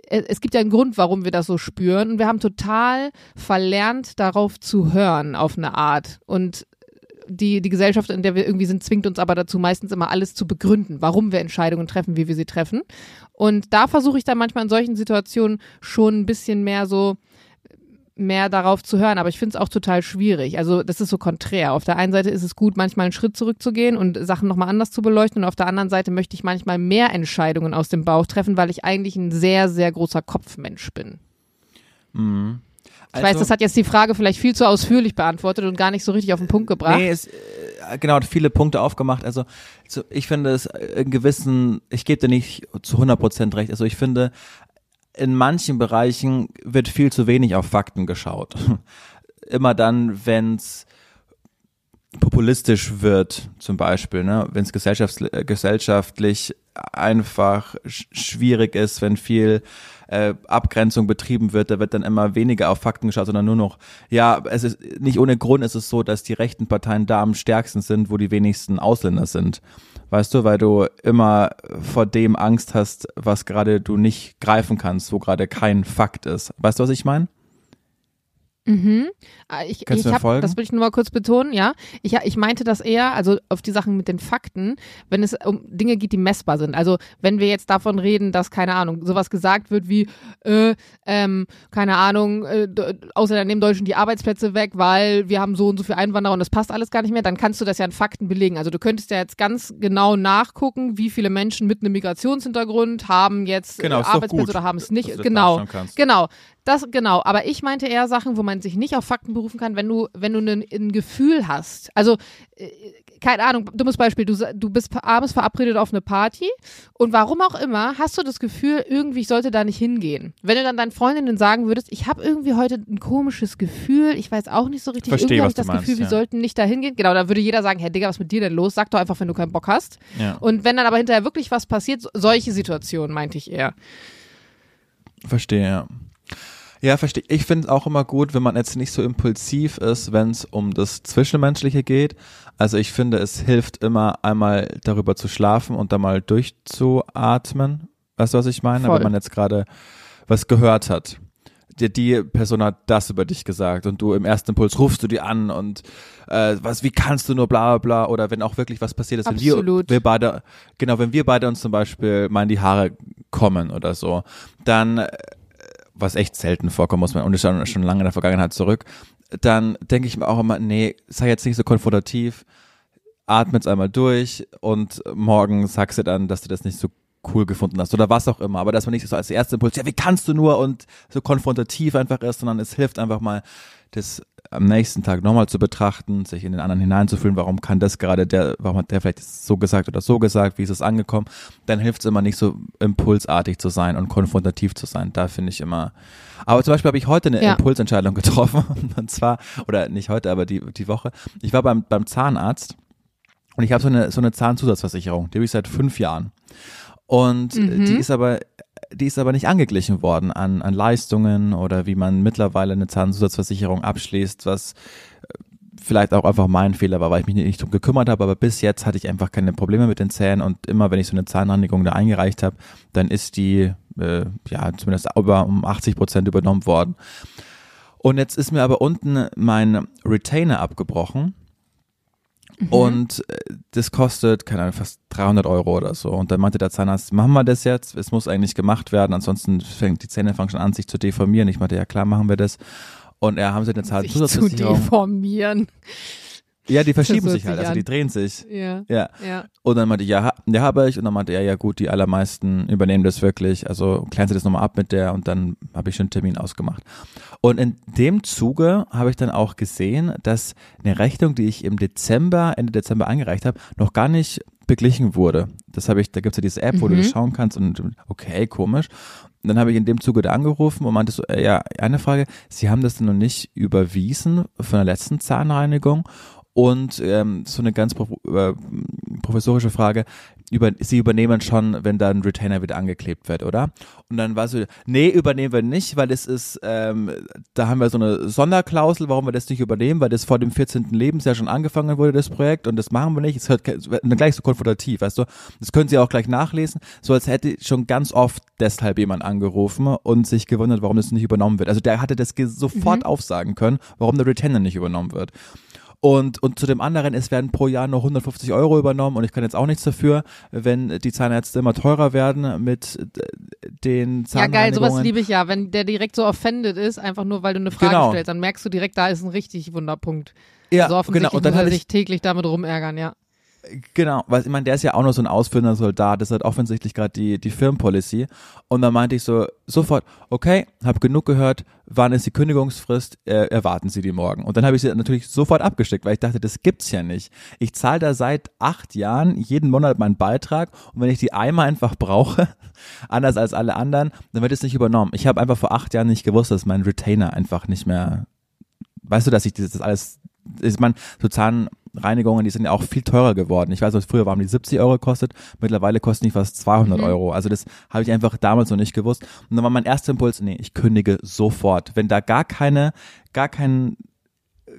Es gibt ja einen Grund, warum wir das so spüren und wir haben total verlernt, darauf zu hören auf eine Art und die, die Gesellschaft, in der wir irgendwie sind, zwingt uns aber dazu, meistens immer alles zu begründen, warum wir Entscheidungen treffen, wie wir sie treffen. Und da versuche ich dann manchmal in solchen Situationen schon ein bisschen mehr so, mehr darauf zu hören, aber ich finde es auch total schwierig. Also das ist so konträr. Auf der einen Seite ist es gut, manchmal einen Schritt zurückzugehen und Sachen nochmal anders zu beleuchten und auf der anderen Seite möchte ich manchmal mehr Entscheidungen aus dem Bauch treffen, weil ich eigentlich ein sehr, sehr großer Kopfmensch bin. Mhm. Also, ich weiß, also das hat jetzt die Frage vielleicht viel zu ausführlich beantwortet und gar nicht so richtig auf den Punkt gebracht. Nee, es, äh, genau, hat viele Punkte aufgemacht. Also, so, ich finde es in gewissen, ich gebe dir nicht zu 100 Prozent recht. Also ich finde, in manchen Bereichen wird viel zu wenig auf Fakten geschaut. Immer dann, wenn es populistisch wird, zum Beispiel, ne? wenn es gesellschaftlich, gesellschaftlich einfach schwierig ist, wenn viel äh, Abgrenzung betrieben wird, da wird dann immer weniger auf Fakten geschaut, sondern nur noch, ja, es ist nicht ohne Grund ist es so, dass die rechten Parteien da am stärksten sind, wo die wenigsten Ausländer sind. Weißt du, weil du immer vor dem Angst hast, was gerade du nicht greifen kannst, wo gerade kein Fakt ist. Weißt du, was ich meine? Mhm. Ah, ich, Kannst ich hab, folgen? das will ich nur mal kurz betonen, ja. Ich, ich meinte das eher, also auf die Sachen mit den Fakten, wenn es um Dinge geht, die messbar sind. Also wenn wir jetzt davon reden, dass, keine Ahnung, sowas gesagt wird wie, äh, ähm, keine Ahnung, äh, Ausländer nehmen Deutschen die Arbeitsplätze weg, weil wir haben so und so viel Einwanderer und das passt alles gar nicht mehr, dann kannst du das ja in Fakten belegen. Also du könntest ja jetzt ganz genau nachgucken, wie viele Menschen mit einem Migrationshintergrund haben jetzt Genau, äh, ist doch Arbeitsplätze oder haben es nicht. Genau. Genau, das genau. Aber ich meinte eher Sachen, wo man sich nicht auf Fakten berufen kann, wenn du, wenn du ein, ein Gefühl hast. Also äh, keine Ahnung, dummes Beispiel. Du, du bist abends verabredet auf eine Party und warum auch immer hast du das Gefühl, irgendwie ich sollte da nicht hingehen. Wenn du dann deinen Freundinnen sagen würdest, ich habe irgendwie heute ein komisches Gefühl, ich weiß auch nicht so richtig, Versteh, irgendwie habe ich das meinst, Gefühl, wir ja. sollten nicht da hingehen. Genau, da würde jeder sagen, Herr Digga, was ist mit dir denn los? Sag doch einfach, wenn du keinen Bock hast. Ja. Und wenn dann aber hinterher wirklich was passiert, so- solche Situationen meinte ich eher. Verstehe, ja. Ja, verstehe. Ich finde es auch immer gut, wenn man jetzt nicht so impulsiv ist, wenn es um das Zwischenmenschliche geht. Also ich finde, es hilft immer einmal darüber zu schlafen und da mal durchzuatmen. Weißt du, was ich meine? Voll. Wenn man jetzt gerade was gehört hat. Die, die Person hat das über dich gesagt und du im ersten Impuls rufst du die an und äh, was, wie kannst du nur bla bla bla oder wenn auch wirklich was passiert ist, wenn wir, Absolut. wir beide, genau, wenn wir beide uns zum Beispiel mal in die Haare kommen oder so, dann was echt selten vorkommt, muss man, und ist schon, schon lange in der Vergangenheit zurück, dann denke ich mir auch immer, nee, sei jetzt nicht so konfrontativ, atme jetzt einmal durch und morgen sagst du dann, dass du das nicht so cool gefunden hast oder was auch immer, aber dass man nicht so als erster Impuls, ja, wie kannst du nur und so konfrontativ einfach ist, sondern es hilft einfach mal, das am nächsten Tag nochmal zu betrachten, sich in den anderen hineinzufühlen, warum kann das gerade der, warum hat der vielleicht so gesagt oder so gesagt, wie ist es angekommen, dann hilft es immer nicht so impulsartig zu sein und konfrontativ zu sein. Da finde ich immer. Aber zum Beispiel habe ich heute eine Ja. Impulsentscheidung getroffen und zwar, oder nicht heute, aber die, die Woche. Ich war beim, beim Zahnarzt und ich habe so eine, so eine Zahnzusatzversicherung, die habe ich seit fünf Jahren. Und Mhm. die ist aber die ist aber nicht angeglichen worden an, an Leistungen oder wie man mittlerweile eine Zahnzusatzversicherung abschließt, was äh, vielleicht auch einfach mein Fehler war, weil ich mich nicht drum gekümmert habe, aber bis jetzt hatte ich einfach keine Probleme mit den Zähnen. Und immer wenn ich so eine Zahnreinigung da eingereicht habe, dann ist die äh, ja zumindest über um 80 Prozent übernommen worden. Und jetzt ist mir aber unten mein Retainer abgebrochen und äh, das kostet, keine Ahnung, fast 300 Euro oder so. Und dann meinte der Zahnarzt, machen wir das jetzt, es muss eigentlich gemacht werden, ansonsten fängt die Zähne fangen schon an, sich zu deformieren. Ich meinte, ja klar, machen wir das. Und er haben sie eine Sich zu Zahnzusatzversicherung. deformieren. Ja, die verschieben sich halt, also die drehen sich. Ja. Ja. Ja. Und dann meinte ich, ja, ja, habe ich. Und dann meinte er, ja gut, die allermeisten übernehmen das wirklich. Also klären Sie das nochmal ab mit der und dann habe ich schon einen Termin ausgemacht. Und in dem Zuge habe ich dann auch gesehen, dass eine Rechnung, die ich im Dezember, Ende Dezember eingereicht habe, noch gar nicht beglichen wurde. Das habe ich, da gibt's ja diese App, wo du Mhm. das schauen kannst und okay, komisch. Und dann habe ich in dem Zuge da angerufen und meinte so, äh, ja, eine Frage, Sie haben das denn noch nicht überwiesen von der letzten Zahnreinigung? Und ähm, so eine ganz pro, äh, professorische Frage, über, Sie übernehmen schon, wenn da ein Retainer wieder angeklebt wird, oder? Und dann war so, nee, übernehmen wir nicht, weil es ist, ähm, da haben wir so eine Sonderklausel, warum wir das nicht übernehmen, weil das vor dem 14. Lebensjahr schon angefangen wurde, das Projekt, und das machen wir nicht. Es hört dann gleich so konfrontativ, weißt du? Das können Sie auch gleich nachlesen, so als hätte schon ganz oft deshalb jemand angerufen und sich gewundert, warum das nicht übernommen wird. Also der hatte das sofort aufsagen können, warum der Retainer nicht übernommen wird. Und, und zu dem anderen, es werden pro Jahr nur 150 Euro übernommen und ich kann jetzt auch nichts dafür, wenn die Zahnärzte immer teurer werden mit äh, den Ja, Zahnreinigungen. geil, sowas liebe ich ja. Wenn der direkt so offended ist, einfach nur, weil du eine Frage Genau. stellst, dann merkst du direkt, da ist ein richtig Wunderpunkt. Ja, also genau. Und dann er hatte ich, sich täglich damit rumärgern, ja. Genau, weil ich meine, der ist ja auch nur so ein ausführender Soldat, das halt offensichtlich gerade die, die Firmenpolicy. Und dann meinte ich so sofort, okay, hab genug gehört, wann ist die Kündigungsfrist, äh, erwarten Sie die morgen. Und dann habe ich sie natürlich sofort abgesteckt, weil ich dachte, das gibt's ja nicht. Ich zahle da seit acht Jahren jeden Monat meinen Beitrag und wenn ich die einmal einfach brauche, anders als alle anderen, dann wird es nicht übernommen. Ich habe einfach vor acht Jahren nicht gewusst, dass mein Retainer einfach nicht mehr, weißt du, dass ich dieses das alles, ich meine, so Reinigungen, die sind ja auch viel teurer geworden. Ich weiß, also früher waren die 70 Euro gekostet, mittlerweile kosten die fast 200 mhm. Euro. Also das habe ich einfach damals noch nicht gewusst. Und dann war mein erster Impuls, nee, ich kündige sofort. Wenn da gar keine, gar kein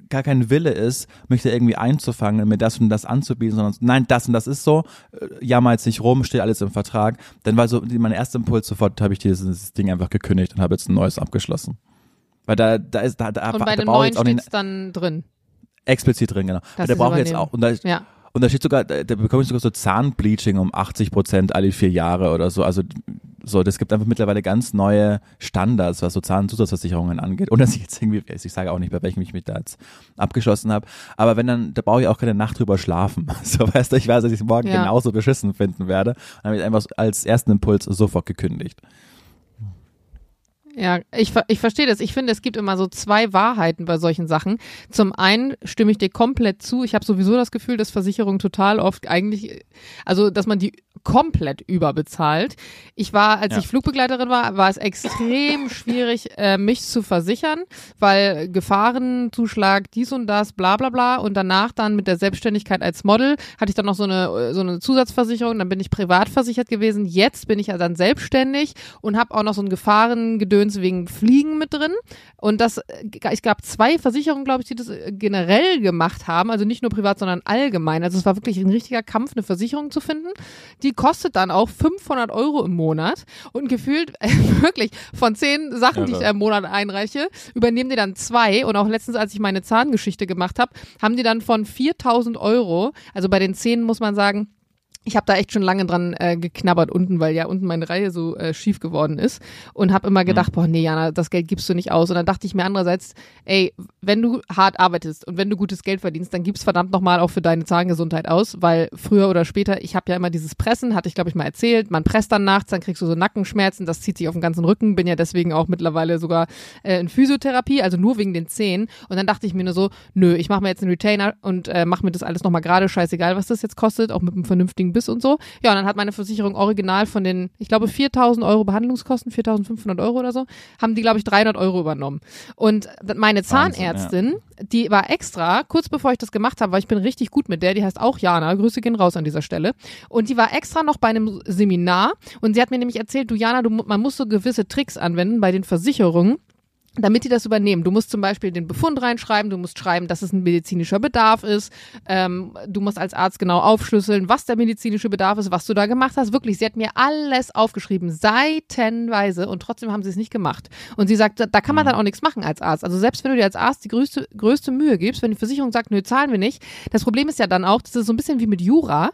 gar kein Wille ist, mich da irgendwie einzufangen, mir das und das anzubieten, sondern nein, das und das ist so, äh, jammer jetzt nicht rum, steht alles im Vertrag. Dann war so mein erster Impuls sofort, habe ich dieses Ding einfach gekündigt und habe jetzt ein neues abgeschlossen. Weil da, da ist, da, da, und bei da dem neuen steht dann drin. Explizit drin, genau. Das da brauche ich jetzt auch, und da, ja. Und da steht sogar, da bekomme ich sogar so Zahnbleaching um 80 Prozent alle vier Jahre oder so. Also so, das gibt einfach mittlerweile ganz neue Standards, was so Zahnzusatzversicherungen angeht. Und dass ich jetzt irgendwie, ich sage auch nicht, bei welchem ich mich da jetzt abgeschlossen habe. Aber wenn dann, da brauche ich auch keine Nacht drüber schlafen. So weißt du, ich weiß, dass ich es morgen ja. genauso beschissen finden werde. Dann habe ich einfach als ersten Impuls sofort gekündigt. Ja, ich, ich verstehe das. Ich finde, es gibt immer so zwei Wahrheiten bei solchen Sachen. Zum einen stimme ich dir komplett zu. Ich habe sowieso das Gefühl, dass Versicherungen total oft eigentlich, also dass man die komplett überbezahlt. Ich war, als ja. ich Flugbegleiterin war, war es extrem schwierig, äh, mich zu versichern, weil Gefahrenzuschlag, dies und das, bla bla bla. Und danach dann mit der Selbstständigkeit als Model hatte ich dann noch so eine, so eine Zusatzversicherung. Dann bin ich privat versichert gewesen. Jetzt bin ich ja dann selbstständig und habe auch noch so ein Gefahrengedöns Gedöns wegen Fliegen mit drin. Und das, es gab zwei Versicherungen, glaube ich, die das äh, generell gemacht haben, also nicht nur privat, sondern allgemein. Also es war wirklich ein richtiger Kampf, eine Versicherung zu finden. Die kostet dann auch 500 Euro im Monat und gefühlt wirklich von zehn Sachen, ja, die ich im Monat einreiche, übernehmen die dann zwei. Und auch letztens, als ich meine Zahngeschichte gemacht habe, haben die dann von 4000 Euro, also bei den zehn muss man sagen, ich habe da echt schon lange dran äh, geknabbert unten, weil ja unten meine Reihe so äh, schief geworden ist und habe immer gedacht, mhm. boah, nee, Jana, das Geld gibst du nicht aus. Und dann dachte ich mir andererseits, ey, wenn du hart arbeitest und wenn du gutes Geld verdienst, dann gib's verdammt nochmal auch für deine Zahngesundheit aus, weil früher oder später, ich habe ja immer dieses Pressen, hatte ich glaube ich mal erzählt, man presst dann nachts, dann kriegst du so Nackenschmerzen, das zieht sich auf den ganzen Rücken, bin ja deswegen auch mittlerweile sogar äh, in Physiotherapie, also nur wegen den Zähnen. Und dann dachte ich mir nur so, nö, ich mache mir jetzt einen Retainer und äh, mache mir das alles nochmal gerade, scheißegal, was das jetzt kostet, auch mit einem vernünftigen Biss und so. Ja, und dann hat meine Versicherung original von den, ich glaube, 4000 Euro Behandlungskosten, 4500 Euro oder so, haben die, glaube ich, 300 Euro übernommen. Und meine Zahnärztin, Wahnsinn, ja. die war extra, kurz bevor ich das gemacht habe, weil ich bin richtig gut mit der, die heißt auch Jana, Grüße gehen raus an dieser Stelle. Und die war extra noch bei einem Seminar und sie hat mir nämlich erzählt, du Jana, du, man muss so gewisse Tricks anwenden bei den Versicherungen damit die das übernehmen. Du musst zum Beispiel den Befund reinschreiben, du musst schreiben, dass es ein medizinischer Bedarf ist. Ähm, du musst als Arzt genau aufschlüsseln, was der medizinische Bedarf ist, was du da gemacht hast. Wirklich, sie hat mir alles aufgeschrieben, seitenweise und trotzdem haben sie es nicht gemacht. Und sie sagt, da kann man dann mhm. auch nichts machen als Arzt. Also selbst wenn du dir als Arzt die größte, größte Mühe gibst, wenn die Versicherung sagt, nö, zahlen wir nicht. Das Problem ist ja dann auch, das ist so ein bisschen wie mit Jura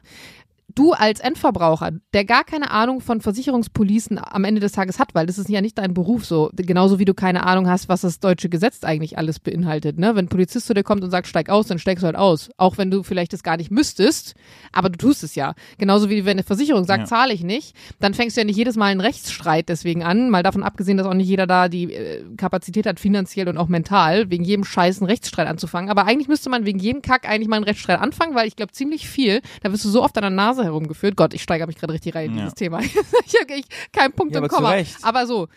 du als Endverbraucher, der gar keine Ahnung von Versicherungspolicen am Ende des Tages hat, weil das ist ja nicht dein Beruf so, genauso wie du keine Ahnung hast, was das deutsche Gesetz eigentlich alles beinhaltet. Ne? Wenn ein Polizist zu dir kommt und sagt, steig aus, dann steigst du halt aus. Auch wenn du vielleicht das gar nicht müsstest, aber du tust es ja. Genauso wie wenn eine Versicherung sagt, ja. zahle ich nicht, dann fängst du ja nicht jedes Mal einen Rechtsstreit deswegen an, mal davon abgesehen, dass auch nicht jeder da die äh, Kapazität hat, finanziell und auch mental, wegen jedem Scheiß einen Rechtsstreit anzufangen. Aber eigentlich müsste man wegen jedem Kack eigentlich mal einen Rechtsstreit anfangen, weil ich glaube ziemlich viel, da wirst du so oft an der Nase herumgeführt. Gott, ich steigere mich gerade richtig rein in ja. dieses Thema. ich habe keinen Punkt ja, im Komma. Aber so.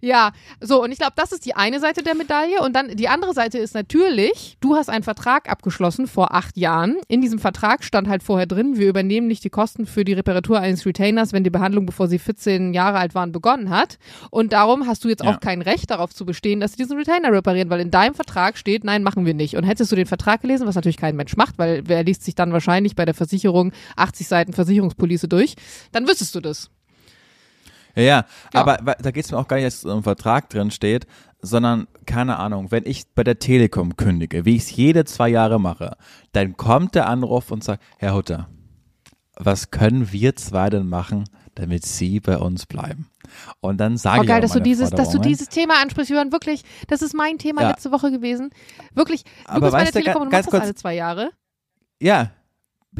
Ja, so, und ich glaube, das ist die eine Seite der Medaille. Und dann die andere Seite ist natürlich, du hast einen Vertrag abgeschlossen vor acht Jahren. In diesem Vertrag stand halt vorher drin, wir übernehmen nicht die Kosten für die Reparatur eines Retainers, wenn die Behandlung, bevor sie 14 Jahre alt waren, begonnen hat. Und darum hast du jetzt ja. auch kein Recht darauf zu bestehen, dass sie diesen Retainer reparieren, weil in deinem Vertrag steht, nein, machen wir nicht. Und hättest du den Vertrag gelesen, was natürlich kein Mensch macht, weil wer liest sich dann wahrscheinlich bei der Versicherung 80 Seiten Versicherungspolice durch, dann wüsstest du das. Ja, ja, aber da geht es mir auch gar nicht, dass es im Vertrag drin steht, sondern keine Ahnung, wenn ich bei der Telekom kündige, wie ich es jede zwei Jahre mache, dann kommt der Anruf und sagt, Herr Hutter, was können wir zwei denn machen, damit Sie bei uns bleiben? Und dann sage oh, geil, ich dass du dieses, dass du dieses Thema ansprichst, Jörn, wirklich, das ist mein Thema ja. letzte Woche gewesen. Wirklich, du aber bist bei der Telekom und machst das alle zwei Jahre. Ja,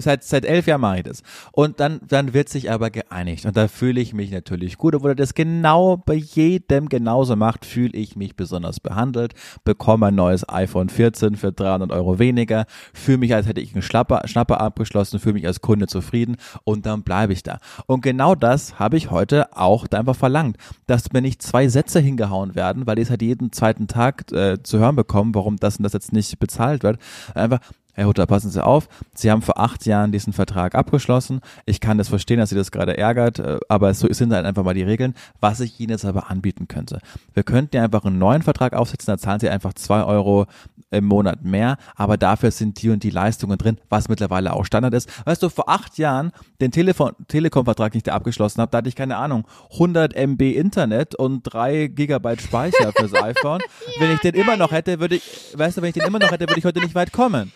seit, seit elf Jahren mache ich das. Und dann, dann wird sich aber geeinigt. Und da fühle ich mich natürlich gut. Obwohl er das genau bei jedem genauso macht, fühle ich mich besonders behandelt, bekomme ein neues iPhone 14 für 300 Euro weniger, fühle mich, als hätte ich einen Schnapper, Schnapper abgeschlossen, fühle mich als Kunde zufrieden und dann bleibe ich da. Und genau das habe ich heute auch einfach verlangt, dass mir nicht zwei Sätze hingehauen werden, weil ich es halt jeden zweiten Tag äh, zu hören bekomme, warum das und das jetzt nicht bezahlt wird. Einfach, Herr Hutter, passen Sie auf, Sie haben vor acht Jahren diesen Vertrag abgeschlossen. Ich kann das verstehen, dass Sie das gerade ärgert, äh, aber so sind halt einfach mal die Regeln. Was ich Ihnen jetzt aber anbieten könnte. Wir könnten ja einfach einen neuen Vertrag aufsetzen, da zahlen Sie einfach zwei Euro im Monat mehr, aber dafür sind die und die Leistungen drin, was mittlerweile auch Standard ist. Weißt du, vor acht Jahren den Telefon Telekom-Vertrag, den ich da abgeschlossen habe, da hatte ich keine Ahnung, 100 MB Internet und drei Gigabyte Speicher fürs iPhone. ja, wenn ich den geil. immer noch hätte, würde ich, weißt du, wenn ich den immer noch hätte, würde ich heute nicht weit kommen.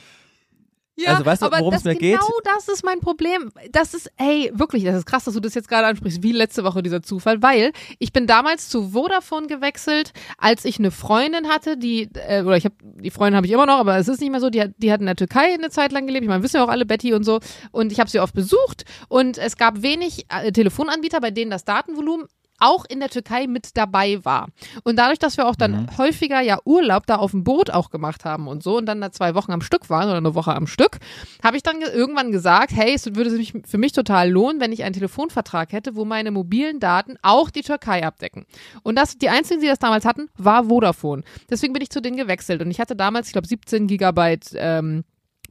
Ja, also weißt du, worum es mir geht? Genau das ist mein Problem. Das ist, ey, wirklich, das ist krass, dass du das jetzt gerade ansprichst, wie letzte Woche dieser Zufall, weil ich bin damals zu Vodafone gewechselt, als ich eine Freundin hatte, die, äh, oder ich habe, die Freundin habe ich immer noch, aber es ist nicht mehr so, die hat, die hat in der Türkei eine Zeit lang gelebt, ich meine, wissen ja auch alle, Betty und so, und ich habe sie oft besucht und es gab wenig äh, Telefonanbieter, bei denen das Datenvolumen auch in der Türkei mit dabei war. Und dadurch, dass wir auch dann mhm. häufiger ja Urlaub da auf dem Boot auch gemacht haben und so und dann da zwei Wochen am Stück waren oder eine Woche am Stück, habe ich dann ge irgendwann gesagt, hey, es würde sich für mich total lohnen, wenn ich einen Telefonvertrag hätte, wo meine mobilen Daten auch die Türkei abdecken. Und das, die einzigen, die das damals hatten, war Vodafone. Deswegen bin ich zu denen gewechselt und ich hatte damals, ich glaube, 17 Gigabyte ähm,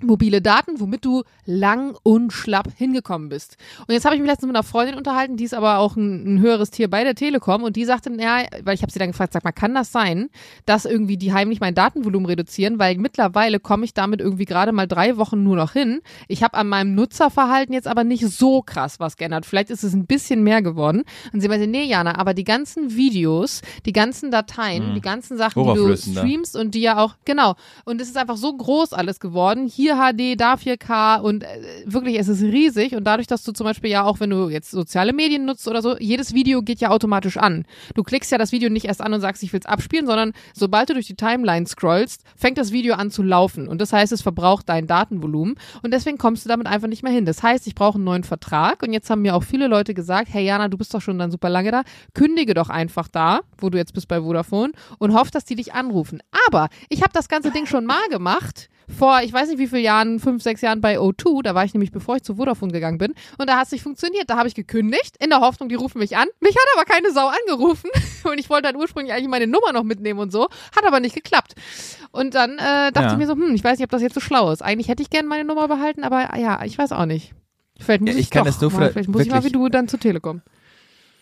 mobile Daten, womit du lang und schlapp hingekommen bist. Und jetzt habe ich mich letztens mit einer Freundin unterhalten, die ist aber auch ein, ein höheres Tier bei der Telekom und die sagte, ja, weil ich habe sie dann gefragt, sag mal, kann das sein, dass irgendwie die heimlich mein Datenvolumen reduzieren, weil mittlerweile komme ich damit irgendwie gerade mal drei Wochen nur noch hin. Ich habe an meinem Nutzerverhalten jetzt aber nicht so krass was geändert. Vielleicht ist es ein bisschen mehr geworden. Und sie meinte, nee, Jana, aber die ganzen Videos, die ganzen Dateien, hm. die ganzen Sachen, die du streamst und die ja auch, genau. Und es ist einfach so groß alles geworden. Hier 4 HD, da 4K und äh, wirklich, es ist riesig und dadurch, dass du zum Beispiel ja auch, wenn du jetzt soziale Medien nutzt oder so, jedes Video geht ja automatisch an. Du klickst ja das Video nicht erst an und sagst, ich will es abspielen, sondern sobald du durch die Timeline scrollst, fängt das Video an zu laufen und das heißt, es verbraucht dein Datenvolumen und deswegen kommst du damit einfach nicht mehr hin. Das heißt, ich brauche einen neuen Vertrag und jetzt haben mir auch viele Leute gesagt, hey Jana, du bist doch schon dann super lange da, kündige doch einfach da, wo du jetzt bist bei Vodafone und hoff, dass die dich anrufen. Aber ich habe das ganze Ding schon mal gemacht vor, ich weiß nicht wie viele Jahren, fünf, sechs Jahren bei O2, da war ich nämlich, bevor ich zu Vodafone gegangen bin, und da hat es nicht funktioniert. Da habe ich gekündigt, in der Hoffnung, die rufen mich an. Mich hat aber keine Sau angerufen und ich wollte dann ursprünglich eigentlich meine Nummer noch mitnehmen und so, hat aber nicht geklappt. Und dann äh, dachte ja. ich mir so, hm, ich weiß nicht, ob das jetzt so schlau ist. Eigentlich hätte ich gerne meine Nummer behalten, aber ja, ich weiß auch nicht. Vielleicht muss ja, ich, ich kann doch, nur mal, vielleicht muss ich mal wie du dann zur Telekom.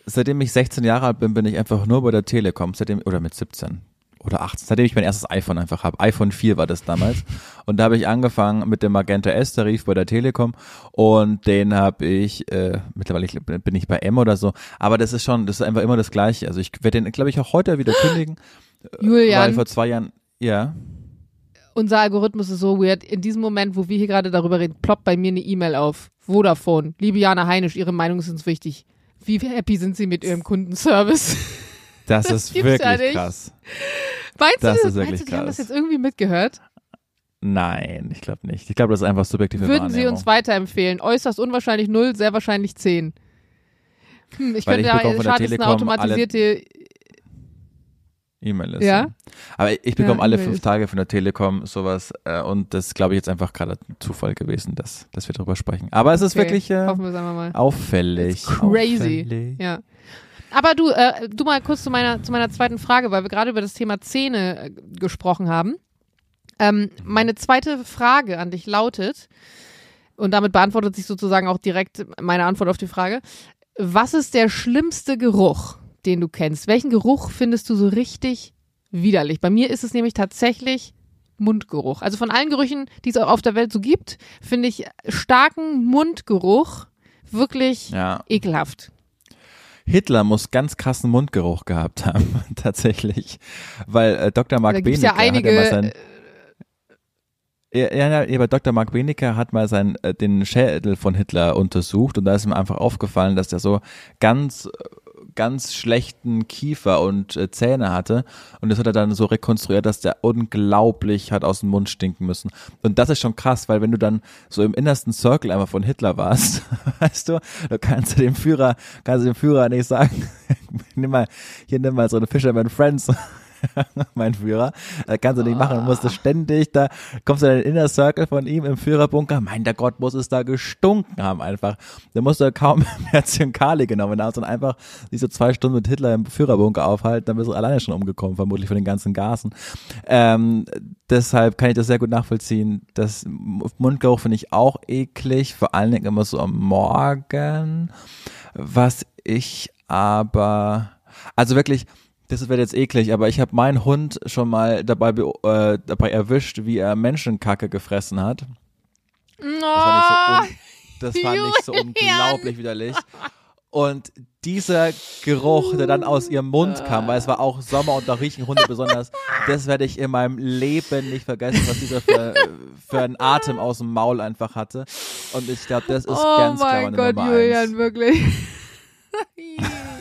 Seitdem ich 16 Jahre alt bin, bin ich einfach nur bei der Telekom, seitdem, oder mit 17 oder 18, seitdem ich mein erstes iPhone einfach habe. iPhone 4 war das damals. Und da habe ich angefangen mit dem Magenta S-Tarif bei der Telekom und den habe ich, äh, mittlerweile bin ich bei M oder so, aber das ist schon, das ist einfach immer das Gleiche. Also ich werde den, glaube ich, auch heute wieder kündigen. Julian. Weil vor zwei Jahren, ja. Unser Algorithmus ist so weird. In diesem Moment, wo wir hier gerade darüber reden, ploppt bei mir eine E-Mail auf. Vodafone. Liebe Jana Heinisch, Ihre Meinung ist uns wichtig. Wie happy sind Sie mit Ihrem Kundenservice? Das, das ist wirklich ja krass. Meinst das du, ist wirklich meinst du, die krass. haben das jetzt irgendwie mitgehört? Nein, ich glaube nicht. Ich glaube, das ist einfach subjektive Würden Wahrnehmung. Sie uns weiterempfehlen? Äußerst unwahrscheinlich 0, sehr wahrscheinlich 10. Hm, ich Weil könnte ich da, schade, ist eine automatisierte E-Mail-Liste. Ja? Aber ich bekomme ja, alle fünf Tage von der Telekom sowas äh, und das glaube ich jetzt einfach gerade Zufall gewesen, dass, dass wir darüber sprechen. Aber es ist okay. wirklich äh, auffällig. crazy. Auffällig. Ja. Aber du, äh, du mal kurz zu meiner, zu meiner zweiten Frage, weil wir gerade über das Thema Zähne äh, gesprochen haben. Ähm, meine zweite Frage an dich lautet, und damit beantwortet sich sozusagen auch direkt meine Antwort auf die Frage, was ist der schlimmste Geruch, den du kennst? Welchen Geruch findest du so richtig widerlich? Bei mir ist es nämlich tatsächlich Mundgeruch. Also von allen Gerüchen, die es auf der Welt so gibt, finde ich starken Mundgeruch wirklich ja. ekelhaft. Hitler muss ganz krassen Mundgeruch gehabt haben, tatsächlich. Weil äh, Dr. Mark Benecke ja einige, hat ja mal sein, ja, ja, ja, aber Dr. Mark Benecke hat mal sein, äh, den Schädel von Hitler untersucht und da ist ihm einfach aufgefallen, dass der so ganz ganz schlechten Kiefer und äh, Zähne hatte. Und das hat er dann so rekonstruiert, dass der unglaublich hat aus dem Mund stinken müssen. Und das ist schon krass, weil wenn du dann so im innersten Circle einmal von Hitler warst, weißt du, du kannst du dem Führer, kannst du dem Führer nicht sagen, nimm mal, hier nimm mal so eine Fisherman Friends mein Führer. Das kannst du nicht machen. Du musst ständig da, kommst du in den Inner Circle von ihm im Führerbunker. Mein der Gott, muss es da gestunken haben einfach. Da musst du kaum mehr Zyankali genommen haben, sondern einfach so zwei Stunden mit Hitler im Führerbunker aufhalten. Dann bist du alleine schon umgekommen, vermutlich von den ganzen Gasen. Ähm, deshalb kann ich das sehr gut nachvollziehen. Das Mundgeruch finde ich auch eklig, vor allen Dingen immer so am Morgen. Was ich aber, also wirklich, das wird jetzt eklig, aber ich habe meinen Hund schon mal dabei, äh, dabei erwischt, wie er Menschenkacke gefressen hat. Das fand ich so, das fand ich so unglaublich widerlich. Und dieser Geruch, der dann aus ihrem Mund kam, weil es war auch Sommer und da riechen Hunde besonders, das werde ich in meinem Leben nicht vergessen, was dieser für, für einen Atem aus dem Maul einfach hatte. Und ich glaube, das ist oh ganz klar meine Gott, Nummer Julian, eins. wirklich.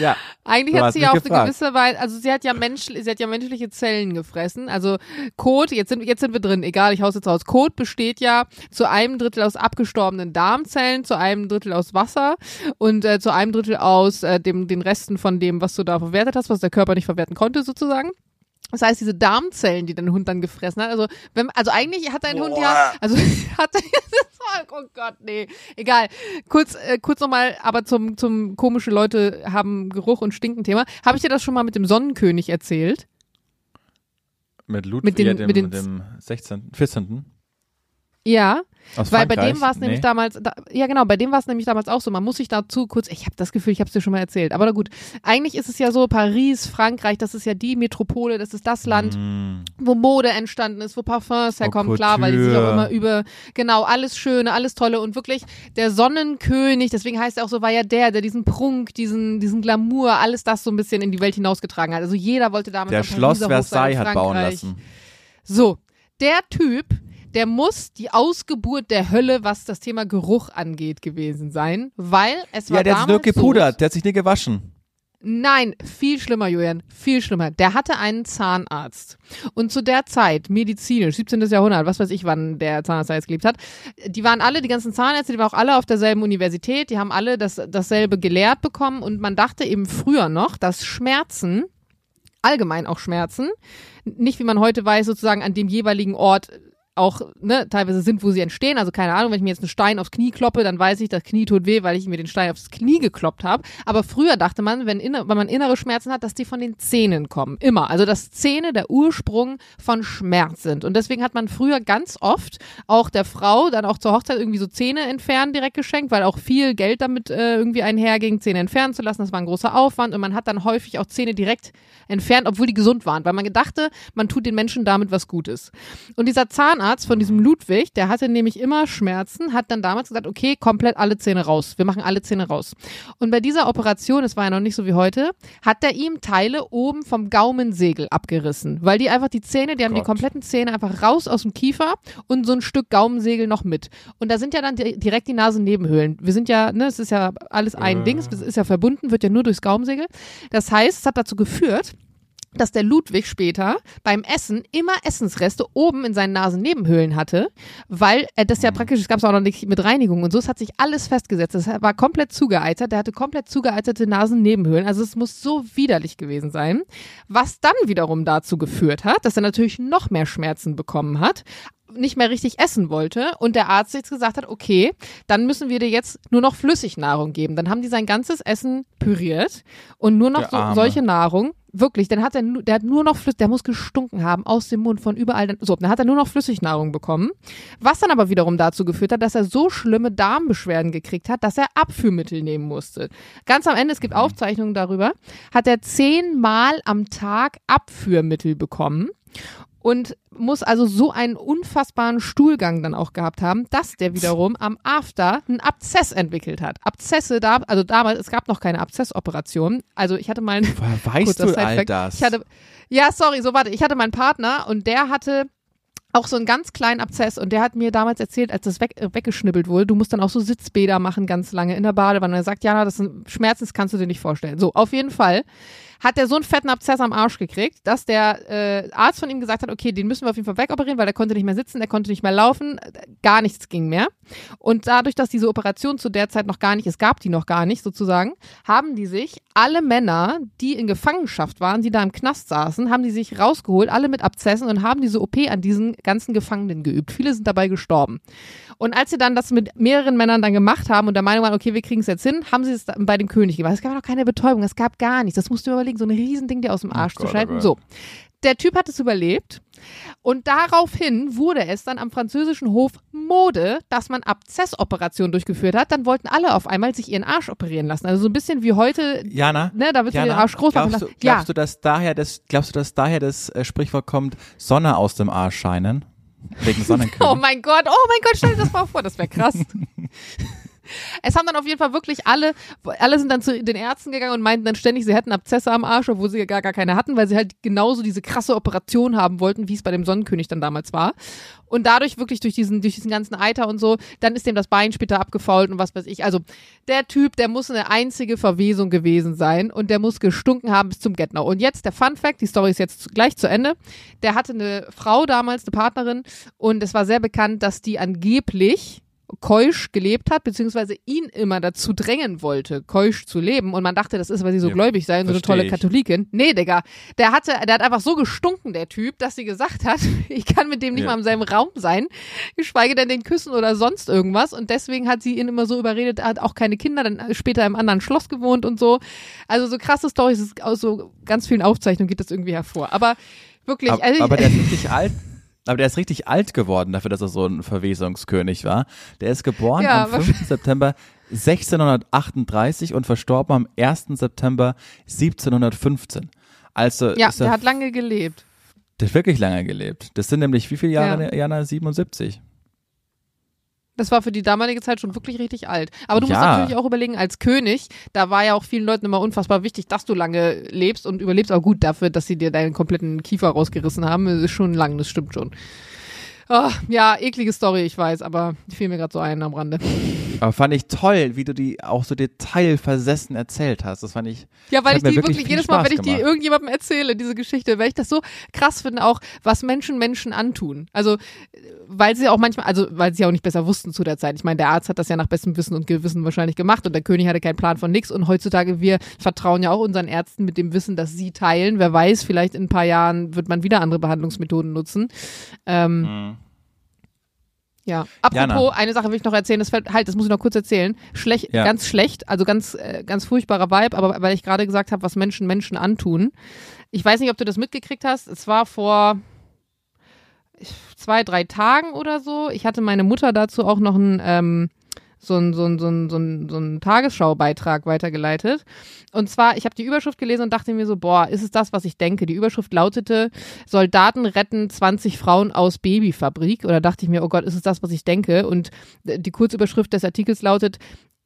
ja. Eigentlich hat sie ja auf eine gewisse Weise, also sie hat ja Mensch, sie hat ja menschliche Zellen gefressen. Also Kot, jetzt sind, jetzt sind wir drin, egal, ich hau's jetzt raus. Kot besteht ja zu einem Drittel aus abgestorbenen Darmzellen, zu einem Drittel aus Wasser und äh, zu einem Drittel aus äh, dem, den Resten von dem, was du da verwertet hast, was der Körper nicht verwerten konnte, sozusagen. Das heißt, diese Darmzellen, die dein Hund dann gefressen hat. Also, wenn, also eigentlich hat dein Boah. Hund ja, also hat oh Gott, nee, egal. Kurz, äh, kurz nochmal, aber zum, zum komische Leute haben Geruch und Stinken Thema. Habe ich dir das schon mal mit dem Sonnenkönig erzählt? Mit Ludwig, mit, den, ja, dem, mit dem 16., 14. Ja, aus Weil bei dem war es nee. nämlich damals, da, ja genau, bei dem war es nämlich damals auch so, man muss sich dazu kurz, ich habe das Gefühl, ich habe es dir schon mal erzählt, aber na gut, eigentlich ist es ja so, Paris, Frankreich, das ist ja die Metropole, das ist das Land, mm. wo Mode entstanden ist, wo Parfums herkommen, oh, klar, weil die sich auch immer über, genau, alles Schöne, alles Tolle und wirklich der Sonnenkönig, deswegen heißt er auch so, war ja der, der diesen Prunk, diesen, diesen Glamour, alles das so ein bisschen in die Welt hinausgetragen hat. Also jeder wollte damals Der Schloss Versailles hat bauen lassen. So, der Typ, der muss die Ausgeburt der Hölle, was das Thema Geruch angeht, gewesen sein, weil es war Ja, der hat sich nur gepudert, so, der hat sich nie gewaschen. Nein, viel schlimmer, Julian, viel schlimmer. Der hatte einen Zahnarzt. Und zu der Zeit, medizinisch, 17. Jahrhundert, was weiß ich, wann der Zahnarzt da jetzt gelebt hat, die waren alle, die ganzen Zahnärzte, die waren auch alle auf derselben Universität, die haben alle das, dasselbe gelehrt bekommen und man dachte eben früher noch, dass Schmerzen, allgemein auch Schmerzen, nicht wie man heute weiß, sozusagen an dem jeweiligen Ort auch ne, teilweise sind, wo sie entstehen. Also keine Ahnung, wenn ich mir jetzt einen Stein aufs Knie kloppe, dann weiß ich, das Knie tut weh, weil ich mir den Stein aufs Knie gekloppt habe. Aber früher dachte man, wenn, inner, wenn man innere Schmerzen hat, dass die von den Zähnen kommen. Immer. Also dass Zähne der Ursprung von Schmerz sind. Und deswegen hat man früher ganz oft auch der Frau dann auch zur Hochzeit irgendwie so Zähne entfernen direkt geschenkt, weil auch viel Geld damit äh, irgendwie einherging, Zähne entfernen zu lassen. Das war ein großer Aufwand. Und man hat dann häufig auch Zähne direkt entfernt, obwohl die gesund waren, weil man gedachte, man tut den Menschen damit was Gutes. Und dieser Zahnarzt von diesem Ludwig, der hatte nämlich immer Schmerzen, hat dann damals gesagt, okay, komplett alle Zähne raus. Wir machen alle Zähne raus. Und bei dieser Operation, es war ja noch nicht so wie heute, hat er ihm Teile oben vom Gaumensegel abgerissen, weil die einfach die Zähne, die haben Gott. die kompletten Zähne einfach raus aus dem Kiefer und so ein Stück Gaumensegel noch mit. Und da sind ja dann direkt die Nasennebenhöhlen. Wir sind ja, ne, es ist ja alles ein äh. Ding, es ist ja verbunden, wird ja nur durchs Gaumensegel. Das heißt, es hat dazu geführt, dass der Ludwig später beim Essen immer Essensreste oben in seinen Nasennebenhöhlen hatte, weil er das ja mhm. praktisch, es gab es auch noch nicht mit Reinigung und so, es hat sich alles festgesetzt. Es war komplett zugeeitert, der hatte komplett zugeeiterte Nasennebenhöhlen, also es muss so widerlich gewesen sein, was dann wiederum dazu geführt hat, dass er natürlich noch mehr Schmerzen bekommen hat, nicht mehr richtig essen wollte und der Arzt jetzt gesagt hat, okay, dann müssen wir dir jetzt nur noch Flüssignahrung geben. Dann haben die sein ganzes Essen püriert und nur noch so, solche Nahrung Wirklich, dann hat er, der hat nur noch Flüssig, der muss gestunken haben aus dem Mund von überall. Dann, so, dann hat er nur noch Flüssignahrung bekommen. Was dann aber wiederum dazu geführt hat, dass er so schlimme Darmbeschwerden gekriegt hat, dass er Abführmittel nehmen musste. Ganz am Ende, es gibt Aufzeichnungen darüber, hat er zehnmal am Tag Abführmittel bekommen und muss also so einen unfassbaren Stuhlgang dann auch gehabt haben, dass der wiederum am After einen Abzess entwickelt hat. Abzesse da, also damals, es gab noch keine Abzessoperation. Also ich hatte mal einen. Weißt du all das? Ich hatte, ja, sorry, so warte, ich hatte meinen Partner und der hatte auch so einen ganz kleinen Abzess und der hat mir damals erzählt, als das weg, äh, weggeschnippelt wurde, du musst dann auch so Sitzbäder machen ganz lange in der Badewanne. Er sagt, Jana, das sind Schmerzen, das kannst du dir nicht vorstellen. So, auf jeden Fall hat der so einen fetten Abszess am Arsch gekriegt, dass der äh, Arzt von ihm gesagt hat, okay, den müssen wir auf jeden Fall wegoperieren, weil der konnte nicht mehr sitzen, der konnte nicht mehr laufen, gar nichts ging mehr. Und dadurch, dass diese Operation zu der Zeit noch gar nicht, es gab die noch gar nicht sozusagen, haben die sich alle Männer, die in Gefangenschaft waren, die da im Knast saßen, haben die sich rausgeholt, alle mit Abzessen und haben diese OP an diesen ganzen Gefangenen geübt. Viele sind dabei gestorben. Und als sie dann das mit mehreren Männern dann gemacht haben und der Meinung waren, okay, wir kriegen es jetzt hin, haben sie es bei dem König gemacht. Es gab noch keine Betäubung, es gab gar nichts. Das musst du überlegen, so ein Riesending dir aus dem oh Arsch oh Gott, zu schneiden. So. Der Typ hat es überlebt. Und daraufhin wurde es dann am französischen Hof Mode, dass man Abzessoperationen durchgeführt hat. Dann wollten alle auf einmal sich ihren Arsch operieren lassen. Also so ein bisschen wie heute. Jana, ne, da wird Jana, der Arsch groß glaubst du, glaubst ja. du, dass daher das, glaubst du, dass daher das äh, Sprichwort kommt, Sonne aus dem Arsch scheinen? Wegen Sonnenkönig. oh mein Gott, oh mein Gott, stell dir das mal vor, das wäre krass. Es haben dann auf jeden Fall wirklich alle, alle sind dann zu den Ärzten gegangen und meinten dann ständig, sie hätten Abzesse am Arsch, obwohl sie gar, gar keine hatten, weil sie halt genauso diese krasse Operation haben wollten, wie es bei dem Sonnenkönig dann damals war. Und dadurch wirklich durch diesen, durch diesen ganzen Eiter und so, dann ist dem das Bein später abgefault und was weiß ich. Also der Typ, der muss eine einzige Verwesung gewesen sein und der muss gestunken haben bis zum Getnau. Und jetzt der Fun Fact, die Story ist jetzt gleich zu Ende. Der hatte eine Frau damals, eine Partnerin und es war sehr bekannt, dass die angeblich keusch gelebt hat, beziehungsweise ihn immer dazu drängen wollte, keusch zu leben. Und man dachte, das ist, weil sie so ja, gläubig sei und so eine tolle ich. Katholikin. Nee, Digga. Der hatte, der hat einfach so gestunken, der Typ, dass sie gesagt hat, ich kann mit dem nicht ja. mal in seinem Raum sein, geschweige denn den küssen oder sonst irgendwas. Und deswegen hat sie ihn immer so überredet, er hat auch keine Kinder, dann später im anderen Schloss gewohnt und so. Also so krasse Storys, aus so ganz vielen Aufzeichnungen geht das irgendwie hervor. Aber wirklich. Aber, also, aber der ist richtig alt aber der ist richtig alt geworden dafür, dass er so ein Verwesungskönig war. Der ist geboren ja, am 5. September 1638 und verstorben am 1. September 1715. Also ja, der hat lange gelebt. Der hat wirklich lange gelebt. Das sind nämlich wie viele Jahre, ja. Jana? 77. Das war für die damalige Zeit schon wirklich richtig alt. Aber du ja. musst natürlich auch überlegen, als König, da war ja auch vielen Leuten immer unfassbar wichtig, dass du lange lebst und überlebst. Aber gut, dafür, dass sie dir deinen kompletten Kiefer rausgerissen haben, ist schon lang, das stimmt schon. Oh, ja, eklige Story, ich weiß, aber die fiel mir gerade so ein am Rande. Aber fand ich toll, wie du die auch so detailversessen erzählt hast. Das fand ich. Ja, weil ich die wirklich, wirklich jedes Mal, wenn ich die irgendjemandem erzähle, diese Geschichte, weil ich das so krass finde, auch was Menschen Menschen antun. Also, weil sie auch manchmal, also weil sie auch nicht besser wussten zu der Zeit. Ich meine, der Arzt hat das ja nach bestem Wissen und Gewissen wahrscheinlich gemacht und der König hatte keinen Plan von nichts. Und heutzutage, wir vertrauen ja auch unseren Ärzten mit dem Wissen, das sie teilen. Wer weiß, vielleicht in ein paar Jahren wird man wieder andere Behandlungsmethoden nutzen. Ähm, mhm. Ja. Apropos, Jana. eine Sache will ich noch erzählen, das fällt, halt, das muss ich noch kurz erzählen. Schlecht, ja. ganz schlecht, also ganz, äh, ganz furchtbarer Vibe, aber weil ich gerade gesagt habe, was Menschen Menschen antun. Ich weiß nicht, ob du das mitgekriegt hast. Es war vor zwei, drei Tagen oder so. Ich hatte meine Mutter dazu auch noch ein, ähm, so ein, so ein, so ein, so ein, so ein Tagesschaubeitrag weitergeleitet. Und zwar, ich habe die Überschrift gelesen und dachte mir so, boah, ist es das, was ich denke? Die Überschrift lautete, Soldaten retten 20 Frauen aus Babyfabrik. Oder dachte ich mir, oh Gott, ist es das, was ich denke? Und die Kurzüberschrift des Artikels lautet,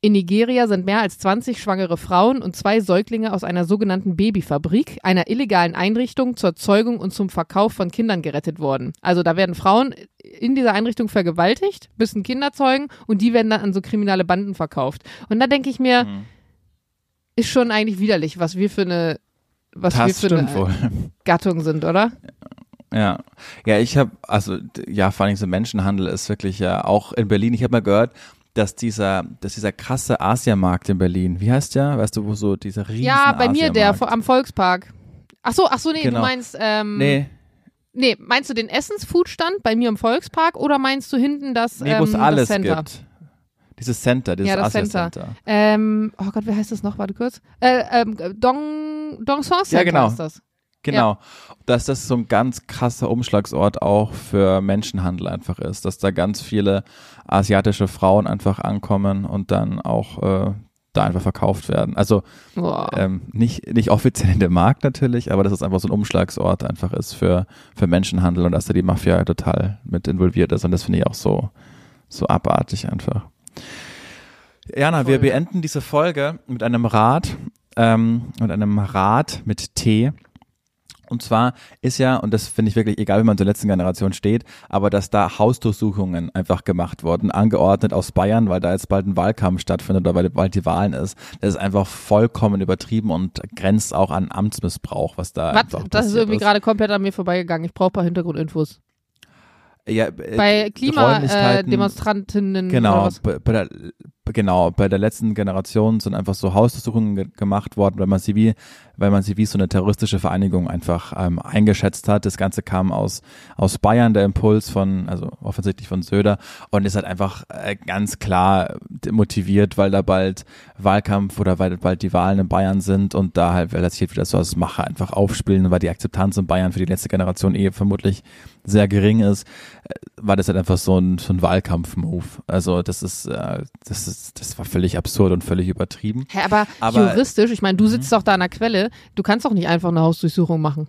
in Nigeria sind mehr als 20 schwangere Frauen und zwei Säuglinge aus einer sogenannten Babyfabrik, einer illegalen Einrichtung zur Zeugung und zum Verkauf von Kindern gerettet worden. Also da werden Frauen in dieser Einrichtung vergewaltigt, müssen Kinder zeugen und die werden dann an so kriminelle Banden verkauft. Und da denke ich mir, mhm. ist schon eigentlich widerlich, was wir für eine, was das wir für eine wohl. Gattung sind, oder? Ja, ja, ich habe, also ja, vor allem so Menschenhandel ist wirklich ja auch in Berlin. Ich habe mal gehört, dass dieser, dass dieser krasse Asiamarkt in Berlin, wie heißt der? Weißt du, wo so dieser riesen Ja, bei mir der am Volkspark. Ach so, ach so, nee, genau. du meinst ähm, Nee. Nee, meinst du den Essensfoodstand bei mir im Volkspark oder meinst du hinten das Nee, wo es ähm, alles Center? gibt. Dieses Center, dieses ja, das Asia Center. Center. Ähm, oh Gott, wie heißt das noch? Warte kurz. Äh, ähm, Dong, Dong Center ja, genau. ist das. Genau. Ja. Dass das so ein ganz krasser Umschlagsort auch für Menschenhandel einfach ist, dass da ganz viele asiatische Frauen einfach ankommen und dann auch äh, da einfach verkauft werden. Also ähm, nicht, nicht offiziell in dem Markt natürlich, aber dass es einfach so ein Umschlagsort einfach ist für, für Menschenhandel und dass da die Mafia total mit involviert ist. Und das finde ich auch so, so abartig einfach. Jana, Voll. wir beenden diese Folge mit einem Rat, ähm, mit einem Rat mit T. Und zwar ist ja, und das finde ich wirklich egal, wie man zur letzten Generation steht, aber dass da Hausdurchsuchungen einfach gemacht wurden, angeordnet aus Bayern, weil da jetzt bald ein Wahlkampf stattfindet oder weil bald die Wahlen ist. Das ist einfach vollkommen übertrieben und grenzt auch an Amtsmissbrauch, was da Was? Das ist irgendwie gerade komplett an mir vorbeigegangen. Ich brauche ein paar Hintergrundinfos. ja, äh, Bei Klimademonstrantinnen. Genau, was? bei, bei der, genau, bei der letzten Generation sind einfach so Hausdurchsuchungen ge gemacht worden, weil man sie wie, weil man sie wie so eine terroristische Vereinigung einfach ähm, eingeschätzt hat. Das Ganze kam aus, aus Bayern, der Impuls von, also offensichtlich von Söder und ist halt einfach äh, ganz klar motiviert, weil da bald Wahlkampf oder weil bald die Wahlen in Bayern sind und da halt, weil das sich wieder so als Mache einfach aufspielen, weil die Akzeptanz in Bayern für die letzte Generation eh vermutlich sehr gering ist, äh, war das halt einfach so ein, so ein Wahlkampf-Move. Also das ist, äh, das ist, das war völlig absurd und völlig übertrieben. Hä, aber, Aber- juristisch, ich meine, du Mhm. sitzt doch da an der Quelle, du kannst doch nicht einfach eine Hausdurchsuchung machen.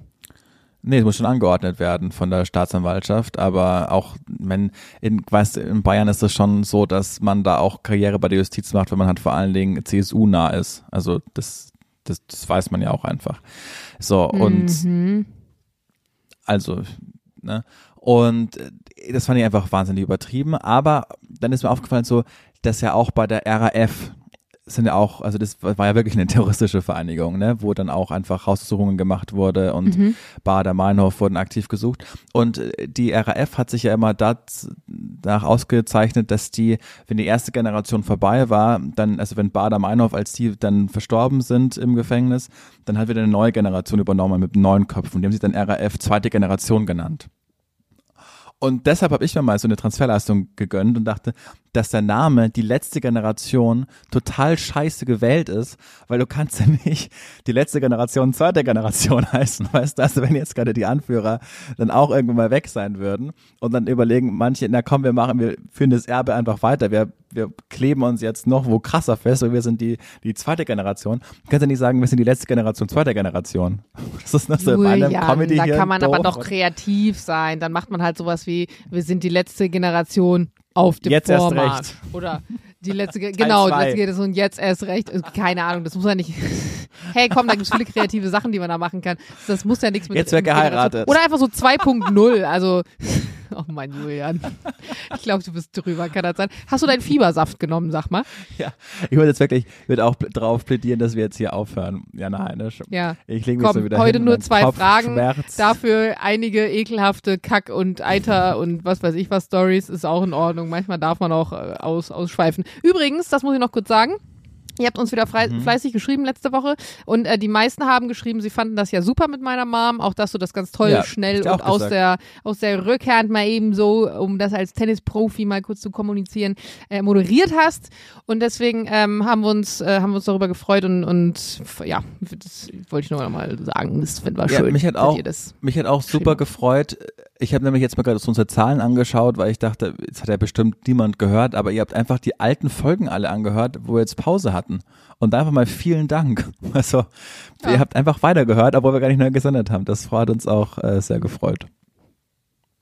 Nee, es muss schon angeordnet werden von der Staatsanwaltschaft, aber auch, wenn in, weißt, in Bayern ist es schon so, dass man da auch Karriere bei der Justiz macht, wenn man halt vor allen Dingen CSU nah ist. Also das, das, das weiß man ja auch einfach. So, und Mhm. Also, ne? Und äh, das fand ich einfach wahnsinnig übertrieben. Aber dann ist mir aufgefallen, so, dass ja auch bei der RAF sind ja auch, also das war ja wirklich eine terroristische Vereinigung, ne, wo dann auch einfach Hausdurchsuchungen gemacht wurde und Mhm. Bader Meinhof wurden aktiv gesucht. Und äh, die RAF hat sich ja immer danach ausgezeichnet, dass die, wenn die erste Generation vorbei war, dann, also wenn Bader Meinhof, als die dann verstorben sind im Gefängnis, dann hat wieder eine neue Generation übernommen mit neuen Köpfen. Die haben sich dann RAF zweite Generation genannt. Und deshalb habe ich mir mal so eine Transferleistung gegönnt und dachte, dass der Name die letzte Generation total scheiße gewählt ist, weil du kannst ja nicht die letzte Generation zweite Generation heißen, weißt du, also wenn jetzt gerade die Anführer dann auch irgendwann mal weg sein würden und dann überlegen manche, na komm, wir machen, wir führen das Erbe einfach weiter, wir, wir kleben uns jetzt noch wo krasser fest und wir sind die, die zweite Generation. Du kannst ja nicht sagen, wir sind die letzte Generation zweiter Generation. Das ist noch so bei einem Julian, Comedy da kann man aber doch kreativ sein. Dann macht man halt sowas wie, wir sind die letzte Generation auf dem Jetzt erst Vormarsch. recht. Oder die letzte, Ge- genau, die letzte geht es und jetzt erst recht. Keine Ahnung, das muss ja nicht. hey, komm, da gibt es viele kreative Sachen, die man da machen kann. Das muss ja nichts mit Jetzt wird geheiratet. Oder einfach so 2.0. Also, oh mein Julian. Ich glaube, du bist drüber, kann das sein. Hast du deinen Fiebersaft genommen, sag mal? Ja, ich würde jetzt wirklich, ich würde auch drauf plädieren, dass wir jetzt hier aufhören. Ja, nein, ne? Ja. Ich lege mich Komm, so wieder heute hin, nur zwei Kopf Fragen. Schmerzt. Dafür einige ekelhafte Kack- und Eiter und was weiß ich was Stories ist auch in Ordnung. Manchmal darf man auch äh, aus, ausschweifen. Übrigens, das muss ich noch kurz sagen. Ihr habt uns wieder frei, Mhm. fleißig geschrieben letzte Woche und äh, die meisten haben geschrieben, sie fanden das ja super mit meiner Mom, auch dass du das ganz toll, Ja, schnell und aus gesagt. der, aus der Rückhand mal eben so, um das als Tennisprofi mal kurz zu kommunizieren, äh, moderiert hast und deswegen ähm, haben wir uns, äh, haben wir uns darüber gefreut und, und ja, das wollte ich nur noch mal sagen, das finden wir Ja, schön. mich hat auch- ihr Mich hat auch super gefreut. Ich habe nämlich jetzt mal gerade unsere Zahlen angeschaut, weil ich dachte, jetzt hat ja bestimmt niemand gehört, aber ihr habt einfach die alten Folgen alle angehört, wo wir jetzt Pause hatten. Und einfach mal vielen Dank. Also, Ja. ihr habt einfach weitergehört, obwohl wir gar nicht mehr gesendet haben. Das hat uns auch äh, sehr gefreut.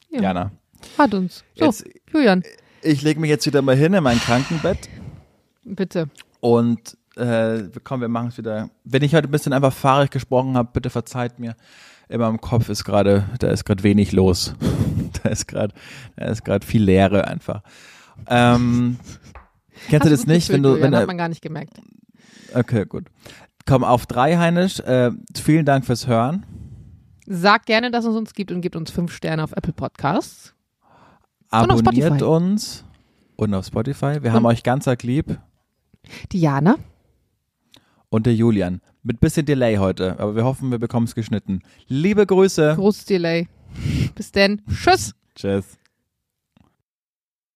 Ja. Jana. Hat uns. So, Jetzt, Julian, ich lege mich jetzt wieder mal hin in mein Krankenbett. bitte. Und äh, komm, wir machen es wieder. Wenn ich heute ein bisschen einfach fahrig gesprochen habe, bitte verzeiht mir. In meinem Kopf ist gerade, da ist gerade wenig los. da ist gerade, da ist gerade viel Leere einfach. Ähm, kennst du das nicht, wenn gefüllt, du, wenn hat du, man gar nicht gemerkt. okay, gut. Komm auf drei, Heinisch. Äh, vielen Dank fürs Hören. Sagt gerne, dass es uns gibt und gebt uns fünf Sterne auf Apple Podcasts. Und auf Abonniert Spotify. uns und auf Spotify. Wir haben euch ganz arg lieb. Diana, Und der Julian. Mit bisschen Delay heute, aber wir hoffen, wir bekommen es geschnitten. Liebe Grüße. großes Delay. Bis denn. Tschüss. Tschüss.